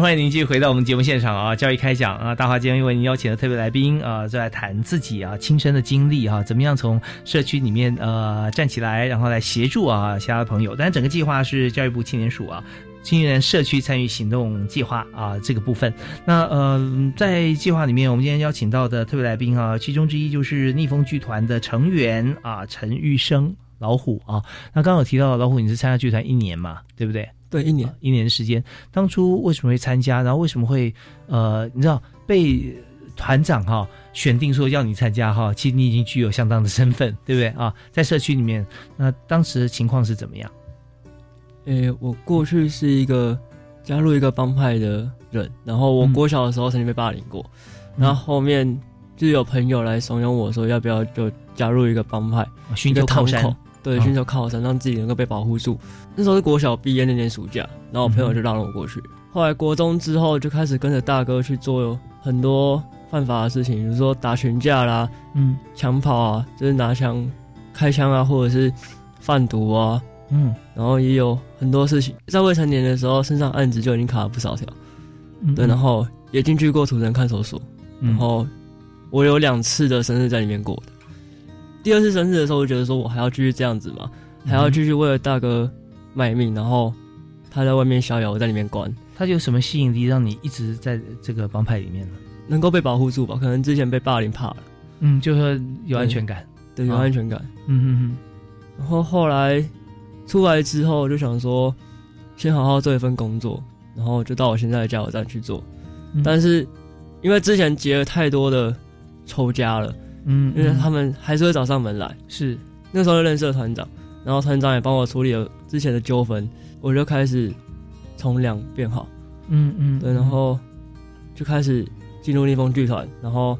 Speaker 1: 欢迎您继续回到我们节目现场啊！教育开讲啊，大华今天为您邀请的特别来宾啊，就来谈自己啊亲身的经历哈，怎么样从社区里面呃站起来，然后来协助啊其他的朋友。但整个计划是教育部青年署啊青年社区参与行动计划啊这个部分。那呃在计划里面，我们今天邀请到的特别来宾啊，其中之一就是逆风剧团的成员啊陈玉生老虎啊。那刚刚有提到老虎，你是参加剧团一年嘛，对不对？
Speaker 4: 对，一年
Speaker 1: 一年时间。当初为什么会参加？然后为什么会呃，你知道被团长哈选定说要你参加哈？其实你已经具有相当的身份，对不对啊？在社区里面，那当时的情况是怎么样？
Speaker 4: 诶，我过去是一个加入一个帮派的人，然后我国小的时候曾经被霸凌过，然后后面就有朋友来怂恿我说要不要就加入一个帮派，
Speaker 1: 寻求靠山，
Speaker 4: 对，寻求靠山，让自己能够被保护住。那时候是国小毕业那年暑假，然后我朋友就拉了我过去。后来国中之后就开始跟着大哥去做很多犯法的事情，比如说打群架啦，嗯，抢跑啊，就是拿枪开枪啊，或者是贩毒啊。嗯，然后也有很多事情，在未成年的时候，身上案子就已经卡了不少条。对，然后也进去过土城看守所，然后我有两次的生日在里面过的。第二次生日的时候，我觉得说我还要继续这样子嘛，还要继续为了大哥卖命，然后他在外面逍遥，我在里面关。
Speaker 1: 他有什么吸引力让你一直在这个帮派里面呢？
Speaker 4: 能够被保护住吧？可能之前被霸凌怕了，
Speaker 1: 嗯，就是有安全感，
Speaker 4: 对，有安全感。嗯嗯嗯。然后后来。出来之后就想说，先好好做一份工作，然后就到我现在的加油站去做。但是因为之前结了太多的仇家了，嗯，因为他们还是会找上门来。
Speaker 1: 是
Speaker 4: 那时候认识了团长，然后团长也帮我处理了之前的纠纷，我就开始从良变好。嗯嗯，对，然后就开始进入逆风剧团，然后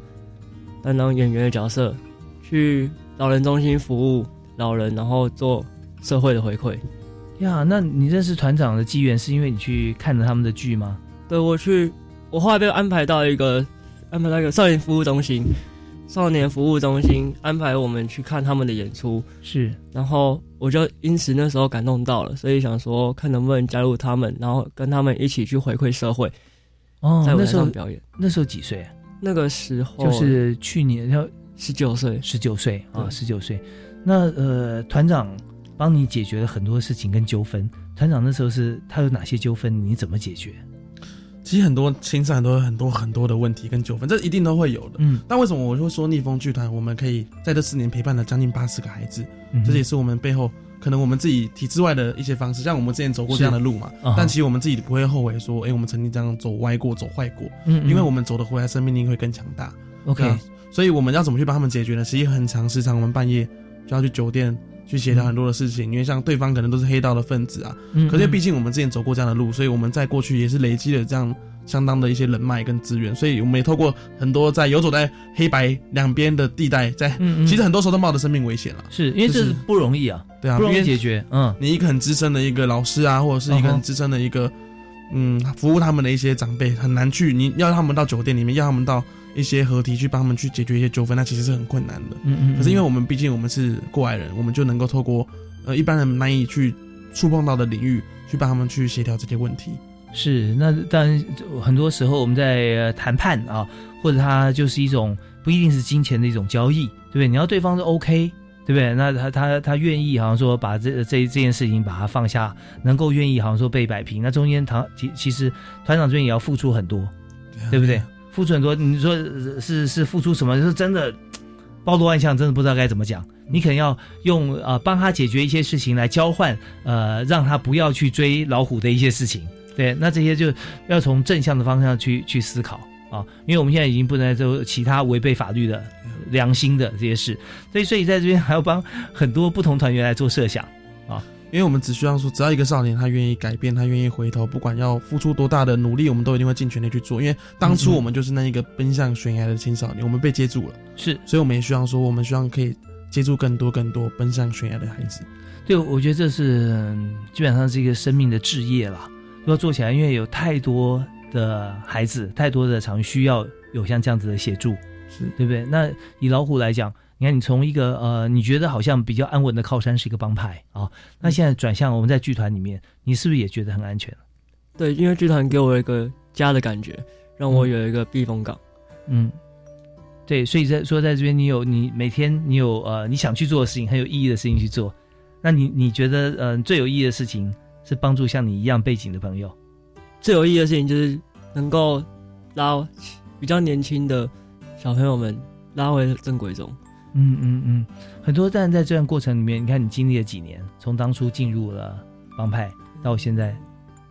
Speaker 4: 担当演员的角色，去老人中心服务老人，然后做。社会的回馈
Speaker 1: 呀，那你认识团长的机缘是因为你去看了他们的剧吗？
Speaker 4: 对，我去，我后来被安排到一个安排到一个少年服务中心，少年服务中心安排我们去看他们的演出，
Speaker 1: 是，
Speaker 4: 然后我就因此那时候感动到了，所以想说看能不能加入他们，然后跟他们一起去回馈社会。
Speaker 1: 哦，
Speaker 4: 在
Speaker 1: 那时候
Speaker 4: 表演，
Speaker 1: 那时候几岁？
Speaker 4: 那个时候
Speaker 1: 就是去年要
Speaker 4: 十九岁，
Speaker 1: 十九岁啊，十九岁。那呃，团长。帮你解决了很多事情跟纠纷。团长那时候是他有哪些纠纷？你怎么解决？
Speaker 3: 其实很多青少年都有很多很多的问题跟纠纷，这一定都会有的。嗯，那为什么我会说逆风剧团我们可以在这四年陪伴了将近八十个孩子？这也是我们背后可能我们自己体制外的一些方式，像我们之前走过这样的路嘛。但其实我们自己不会后悔说，哎，我们曾经这样走歪过、走坏过。嗯，因为我们走的回来，生命力会更强大。
Speaker 1: OK，
Speaker 3: 所以我们要怎么去帮他们解决呢？其实很长时长，我们半夜就要去酒店。去协调很多的事情，因为像对方可能都是黑道的分子啊，可是毕竟我们之前走过这样的路，所以我们在过去也是累积了这样相当的一些人脉跟资源，所以我们也透过很多在游走在黑白两边的地带，在其实很多时候都冒着生命危险了，
Speaker 1: 是因为这是不容易啊，
Speaker 3: 对啊，
Speaker 1: 不容易解决。嗯，
Speaker 3: 你一个很资深的一个老师啊，或者是一个很资深的一个嗯服务他们的一些长辈，很难去，你要他们到酒店里面，要他们到。一些合体去帮他们去解决一些纠纷，那其实是很困难的。嗯嗯。可是因为我们毕竟我们是过来人，我们就能够透过呃一般人难以去触碰到的领域，去帮他们去协调这些问题。
Speaker 1: 是，那当然很多时候我们在谈判啊，或者他就是一种不一定是金钱的一种交易，对不对？你要对方是 OK，对不对？那他他他愿意好像说把这这这件事情把它放下，能够愿意好像说被摆平，那中间团其其实团长这边也要付出很多，对不对？付出很多，你说是是付出什么？是真的包罗万象，真的不知道该怎么讲。你可能要用呃帮他解决一些事情来交换，呃让他不要去追老虎的一些事情。对，那这些就要从正向的方向去去思考啊，因为我们现在已经不能做其他违背法律的良心的这些事，所以所以在这边还要帮很多不同团员来做设想啊。
Speaker 3: 因为我们只需要说，只要一个少年他愿意改变，他愿意回头，不管要付出多大的努力，我们都一定会尽全力去做。因为当初我们就是那一个奔向悬崖的青少年，我们被接住了，
Speaker 1: 是，
Speaker 3: 所以我们也希望说，我们希望可以接住更多更多奔向悬崖的孩子。
Speaker 1: 对，我觉得这是基本上是一个生命的置业了，要做起来，因为有太多的孩子，太多的场需要有像这样子的协助，
Speaker 3: 是
Speaker 1: 对不对？那以老虎来讲。你看，你从一个呃，你觉得好像比较安稳的靠山是一个帮派啊，那现在转向我们在剧团里面，你是不是也觉得很安全
Speaker 4: 对，因为剧团给我一个家的感觉，让我有一个避风港。
Speaker 1: 嗯，对，所以在说在这边，你有你每天你有呃你想去做的事情，很有意义的事情去做。那你你觉得呃最有意义的事情是帮助像你一样背景的朋友？
Speaker 4: 最有意义的事情就是能够拉比较年轻的小朋友们拉回正轨中。
Speaker 1: 嗯嗯嗯，很多，但在这段过程里面，你看你经历了几年，从当初进入了帮派到现在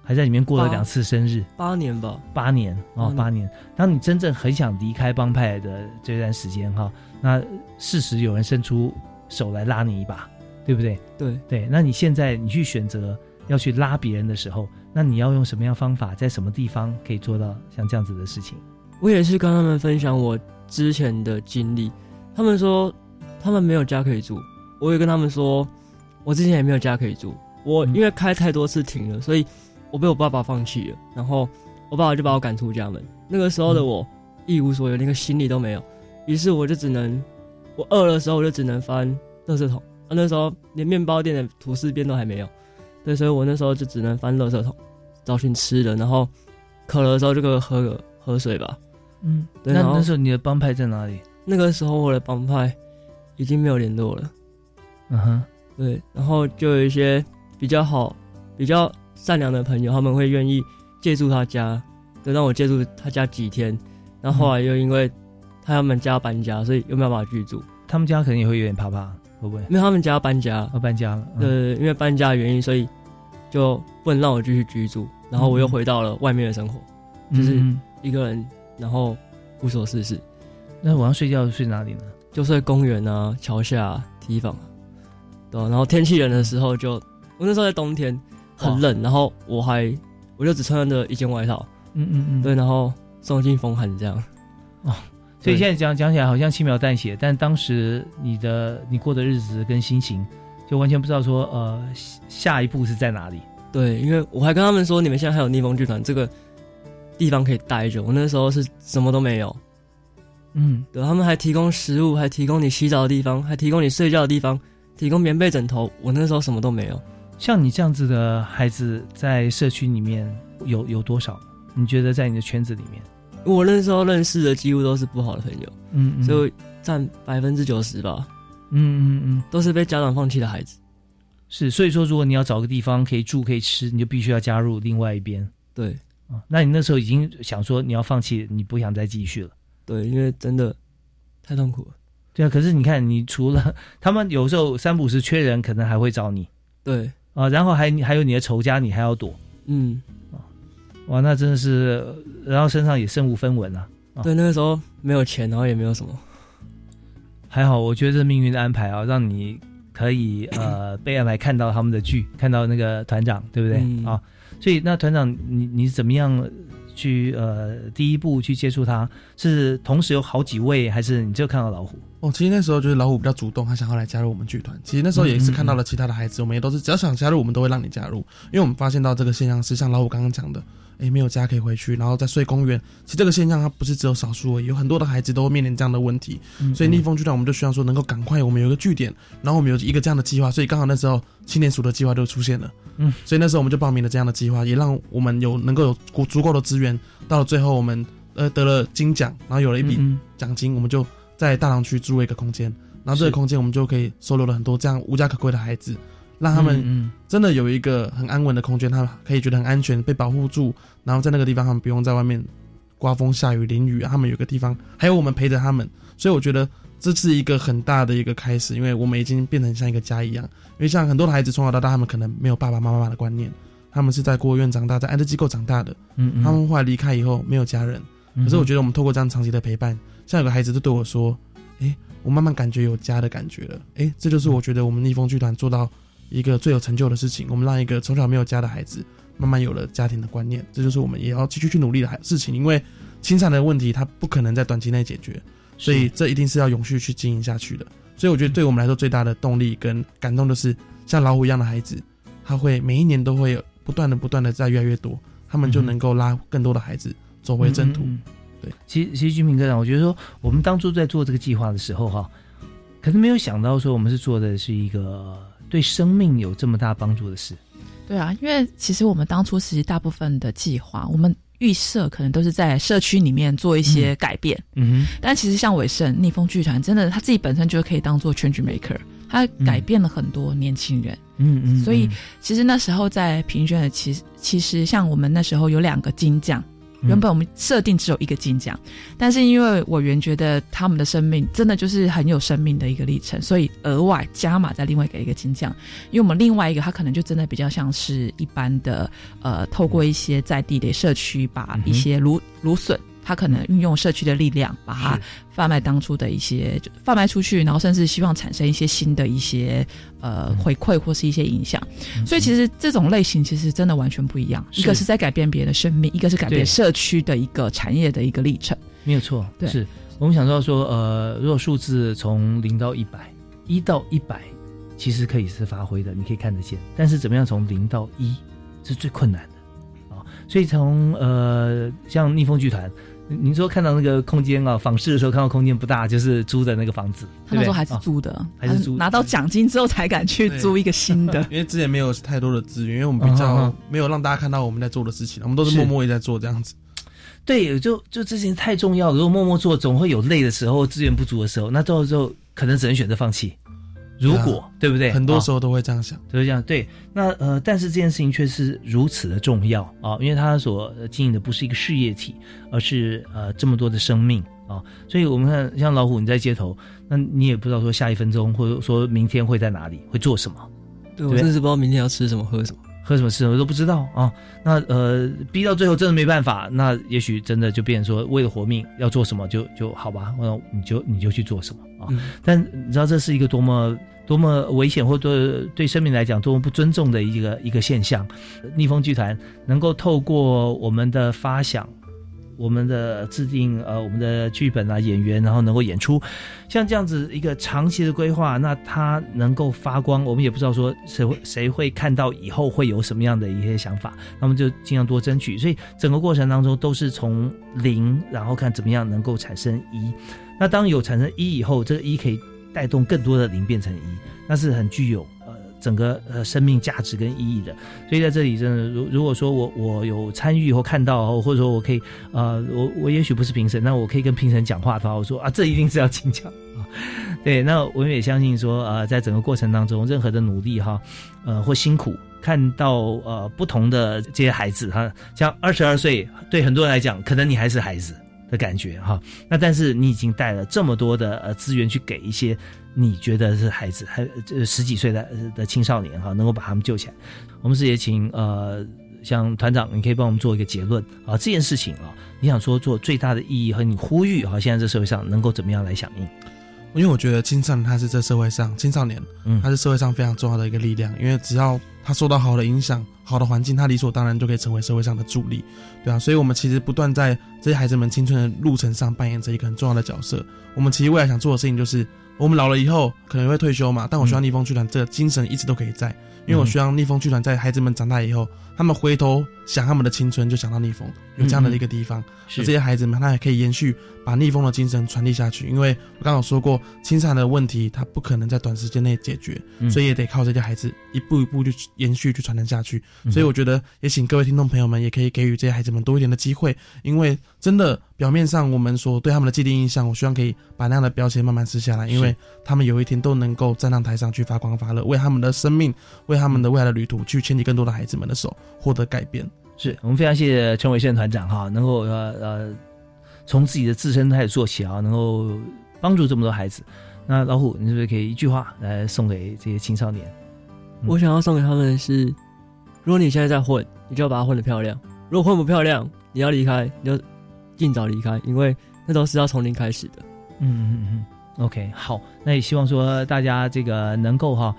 Speaker 1: 还在里面过了两次生日，
Speaker 4: 八年吧，
Speaker 1: 八年哦，八年。当你真正很想离开帮派的这段时间哈，那事实有人伸出手来拉你一把，对不对？
Speaker 4: 对
Speaker 1: 对。那你现在你去选择要去拉别人的时候，那你要用什么样方法，在什么地方可以做到像这样子的事情？
Speaker 4: 我也是跟他们分享我之前的经历，他们说他们没有家可以住，我也跟他们说，我之前也没有家可以住，我因为开太多次停了，所以。我被我爸爸放弃了，然后我爸爸就把我赶出家门。那个时候的我一无所有，连个行李都没有，于是我就只能，我饿的时候我就只能翻垃圾桶。啊，那时候连面包店的吐司边都还没有，对，所以我那时候就只能翻垃圾桶找寻吃的，然后渴了的时候就给我喝个喝水吧。
Speaker 1: 嗯，那那时候你的帮派在哪里？
Speaker 4: 那个时候我的帮派已经没有联络了。
Speaker 1: 嗯哼，
Speaker 4: 对，然后就有一些比较好，比较。善良的朋友，他们会愿意借住他家，就让我借住他家几天。然后后来又因为他们家搬家，所以又没有办法居住。
Speaker 1: 他们家可能也会有点怕怕，会不会？
Speaker 4: 因为他们家搬家，
Speaker 1: 要搬家了。
Speaker 4: 对，因为搬家的原因，所以就不能让我继续居住。然后我又回到了外面的生活，就是一个人，然后无所事事。
Speaker 1: 那晚上睡觉睡哪里呢？
Speaker 4: 就睡公园啊、桥下、体育房。对，然后天气冷的时候，就我那时候在冬天。很冷，然后我还我就只穿着一件外套，
Speaker 1: 嗯嗯嗯，
Speaker 4: 对，然后受尽风寒这样，
Speaker 1: 哦，所以现在讲讲起来好像轻描淡写，但当时你的你过的日子跟心情，就完全不知道说呃下一步是在哪里。
Speaker 4: 对，因为我还跟他们说，你们现在还有逆风剧团这个地方可以待着，我那时候是什么都没有，
Speaker 1: 嗯，
Speaker 4: 对，他们还提供食物，还提供你洗澡的地方，还提供你睡觉的地方，提供棉被枕头，我那时候什么都没有。
Speaker 1: 像你这样子的孩子，在社区里面有有多少？你觉得在你的圈子里面，
Speaker 4: 我那时候认识的几乎都是不好的朋友，
Speaker 1: 嗯，
Speaker 4: 嗯，就占百分之九十吧，
Speaker 1: 嗯嗯嗯，
Speaker 4: 都是被家长放弃的孩子。
Speaker 1: 是，所以说，如果你要找个地方可以住可以吃，你就必须要加入另外一边。
Speaker 4: 对，
Speaker 1: 啊，那你那时候已经想说你要放弃，你不想再继续了。
Speaker 4: 对，因为真的太痛苦了。
Speaker 1: 对啊，可是你看，你除了 他们有时候三不时缺人，可能还会找你。
Speaker 4: 对。
Speaker 1: 啊，然后还还有你的仇家，你还要躲，
Speaker 4: 嗯，
Speaker 1: 啊，哇，那真的是，然后身上也身无分文啊。
Speaker 4: 对，那个时候没有钱，然后也没有什么，
Speaker 1: 还好，我觉得命运的安排啊，让你可以呃 被安排看到他们的剧，看到那个团长，对不对啊？所以那团长，你你怎么样去呃第一步去接触他？是同时有好几位，还是你就看到老虎？
Speaker 3: 哦，其实那时候就是老虎比较主动，他想要来加入我们剧团。其实那时候也是看到了其他的孩子，我们也都是只要想加入，我们都会让你加入。因为我们发现到这个现象是像老虎刚刚讲的，哎，没有家可以回去，然后再睡公园。其实这个现象它不是只有少数，有很多的孩子都会面临这样的问题。所以逆风剧团我们就需要说能够赶快，我们有一个据点，然后我们有一个这样的计划。所以刚好那时候青年署的计划就出现了。
Speaker 1: 嗯，
Speaker 3: 所以那时候我们就报名了这样的计划，也让我们有能够有足足够的资源。到了最后，我们呃得了金奖，然后有了一笔奖金，我们就在大堂区租了一个空间。然后这个空间，我们就可以收留了很多这样无家可归的孩子，让他们真的有一个很安稳的空间，他们可以觉得很安全，被保护住。然后在那个地方，他们不用在外面刮风下雨淋雨，他们有个地方，还有我们陪着他们。所以我觉得这是一个很大的一个开始，因为我们已经变成像一个家一样。因为像很多的孩子从小到大，他们可能没有爸爸妈妈的观念，他们是在孤儿院长大，在安置机构长大的。
Speaker 1: 嗯，
Speaker 3: 他们后来离开以后没有家人，可是我觉得我们透过这样长期的陪伴，像有个孩子就对我说：“哎。”我慢慢感觉有家的感觉了，哎，这就是我觉得我们逆风剧团做到一个最有成就的事情。我们让一个从小没有家的孩子慢慢有了家庭的观念，这就是我们也要继续去努力的事情。因为青少年的问题，它不可能在短期内解决，所以这一定是要永续去经营下去的。所以我觉得对我们来说最大的动力跟感动的是，像老虎一样的孩子，他会每一年都会有不断的、不断的在越来越多，他们就能够拉更多的孩子走回正途。
Speaker 1: 对其实，其实军平科长，我觉得说，我们当初在做这个计划的时候，哈，可是没有想到说，我们是做的是一个对生命有这么大帮助的事。
Speaker 2: 对啊，因为其实我们当初其实大部分的计划，我们预设可能都是在社区里面做一些改变。
Speaker 1: 嗯
Speaker 2: 哼。但其实像伟盛逆风剧团，真的他自己本身就可以当做 change maker，他改变了很多年轻人。
Speaker 1: 嗯嗯。
Speaker 2: 所以其实那时候在评选的，其实其实像我们那时候有两个金匠。原本我们设定只有一个金奖，但是因为我原觉得他们的生命真的就是很有生命的一个历程，所以额外加码在另外给一个金奖。因为我们另外一个他可能就真的比较像是一般的，呃，透过一些在地的社区把一些芦芦笋。他可能运用社区的力量，把它贩卖当初的一些贩卖出去，然后甚至希望产生一些新的一些呃回馈或是一些影响。所以其实这种类型其实真的完全不一样，一个是在改变别人的生命，一个是改变社区的一个产业的一个历程。
Speaker 1: 没有错，对是我们想到说，呃，如果数字从零到一百，一到一百其实可以是发挥的，你可以看得见，但是怎么样从零到一是最困难的啊。所以从呃像逆风剧团。您说看到那个空间啊，访视的时候看到空间不大，就是租的那个房子。
Speaker 2: 他那时候还是租的，
Speaker 1: 还是租。
Speaker 2: 拿到奖金之后才敢去租一个新的。
Speaker 3: 因为之前没有太多的资源，因为我们比较 没有让大家看到我们在做的事情，我们都是默默也在做这样子。
Speaker 1: 对，就就这件事太重要了。如果默默做，总会有累的时候，资源不足的时候，那到时候可能只能选择放弃。如果对不对？
Speaker 3: 很多时候都会这样想，
Speaker 1: 都会这样。对，那呃，但是这件事情却是如此的重要啊，因为他所经营的不是一个事业体，而是呃这么多的生命啊。所以我们看，像老虎，你在街头，那你也不知道说下一分钟或者说明天会在哪里，会做什么。
Speaker 4: 对我真是不知道明天要吃什么，喝什么，
Speaker 1: 喝什么吃什么都不知道啊。那呃，逼到最后真的没办法，那也许真的就变成说，为了活命要做什么就就好吧，那你就你就去做什么啊。但你知道这是一个多么。多么危险，或者对生命来讲多么不尊重的一个一个现象。逆风剧团能够透过我们的发想、我们的制定呃我们的剧本啊演员，然后能够演出，像这样子一个长期的规划，那它能够发光，我们也不知道说谁会谁会看到以后会有什么样的一些想法，那么就尽量多争取。所以整个过程当中都是从零，然后看怎么样能够产生一。那当有产生一以后，这个一可以。带动更多的零变成一，那是很具有整个呃生命价值跟意义的。所以在这里真的，如如果说我我有参与或看到，或者说我可以呃我我也许不是评审，那我可以跟评审讲话的话，我说啊这一定是要请教啊。对，那我们也相信说呃在整个过程当中，任何的努力哈呃或辛苦，看到呃不同的这些孩子哈，像二十二岁对很多人来讲，可能你还是孩子。的感觉哈，那但是你已经带了这么多的呃资源去给一些你觉得是孩子还呃十几岁的的青少年哈，能够把他们救起来。我们是也请呃像团长，你可以帮我们做一个结论啊，这件事情啊，你想说做最大的意义和你呼吁哈，现在这社会上能够怎么样来响应？
Speaker 3: 因为我觉得青少年他是这社会上青少年，嗯，他是社会上非常重要的一个力量，因为只要他受到好的影响。好的环境，他理所当然就可以成为社会上的助力，对啊，所以我们其实不断在这些孩子们青春的路程上扮演着一个很重要的角色。我们其实未来想做的事情就是，我们老了以后可能会退休嘛，但我希望逆风剧团这个精神一直都可以在，因为我希望逆风剧团在孩子们长大以后。他们回头想他们的青春，就想到逆风有这样的一个地方，这些孩子们他也可以延续把逆风的精神传递下去。因为我刚刚说过，青少年的问题他不可能在短时间内解决，所以也得靠这些孩子一步一步去延续去传承下去。所以我觉得也请各位听众朋友们也可以给予这些孩子们多一点的机会，因为真的表面上我们所对他们的既定印象，我希望可以把那样的标签慢慢撕下来，因为他们有一天都能够站上台上去发光发热，为他们的生命，为他们的未来的旅途去牵起更多的孩子们的手。获得改变，
Speaker 1: 是我们非常谢谢陈伟宪团长哈，能够呃呃从自己的自身开始做起啊，能够帮助这么多孩子。那老虎，你是不是可以一句话来送给这些青少年？
Speaker 4: 我想要送给他们的是：如果你现在在混，你就要把它混得漂亮；如果混不漂亮，你要离开，你就尽早离开，因为那都是要从零开始的。
Speaker 1: 嗯嗯嗯，OK，好，那也希望说大家这个能够哈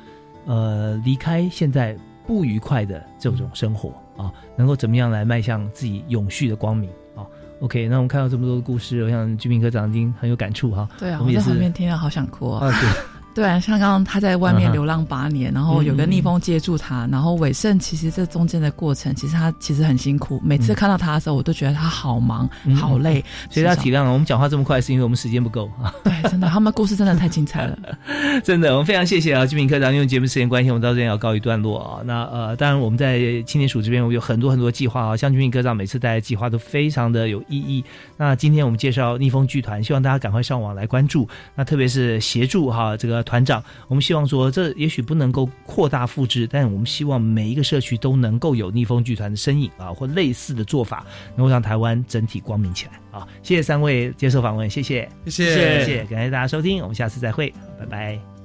Speaker 1: 呃离开现在。不愉快的这种生活啊，能够怎么样来迈向自己永续的光明啊？OK，那我们看到这么多的故事，我想居民科长已经很有感触哈。
Speaker 2: 对啊，
Speaker 1: 我们
Speaker 2: 在旁边听了好想哭
Speaker 1: 啊。对。
Speaker 2: 对啊，像刚刚他在外面流浪八年，然后有个逆风接住他，然后伟盛其实这中间的过程，其实他其实很辛苦。每次看到他的时候，我都觉得他好忙、好累，
Speaker 1: 所以他体谅了。我们讲话这么快，是因为我们时间不够啊。
Speaker 2: 对，真的，他们故事真的太精彩了，
Speaker 1: 真的。我们非常谢谢啊，金明科长，因为节目时间关系，我们到这边要告一段落啊。那呃，当然我们在青年署这边，我们有很多很多计划啊。像金明科长每次带来计划都非常的有意义。那今天我们介绍逆风剧团，希望大家赶快上网来关注。那特别是协助哈这个团长，我们希望说，这也许不能够扩大复制，但我们希望每一个社区都能够有逆风剧团的身影啊，或类似的做法，能够让台湾整体光明起来啊！谢谢三位接受访问，谢谢，
Speaker 3: 谢谢，
Speaker 1: 谢谢，感谢大家收听，我们下次再会，拜拜。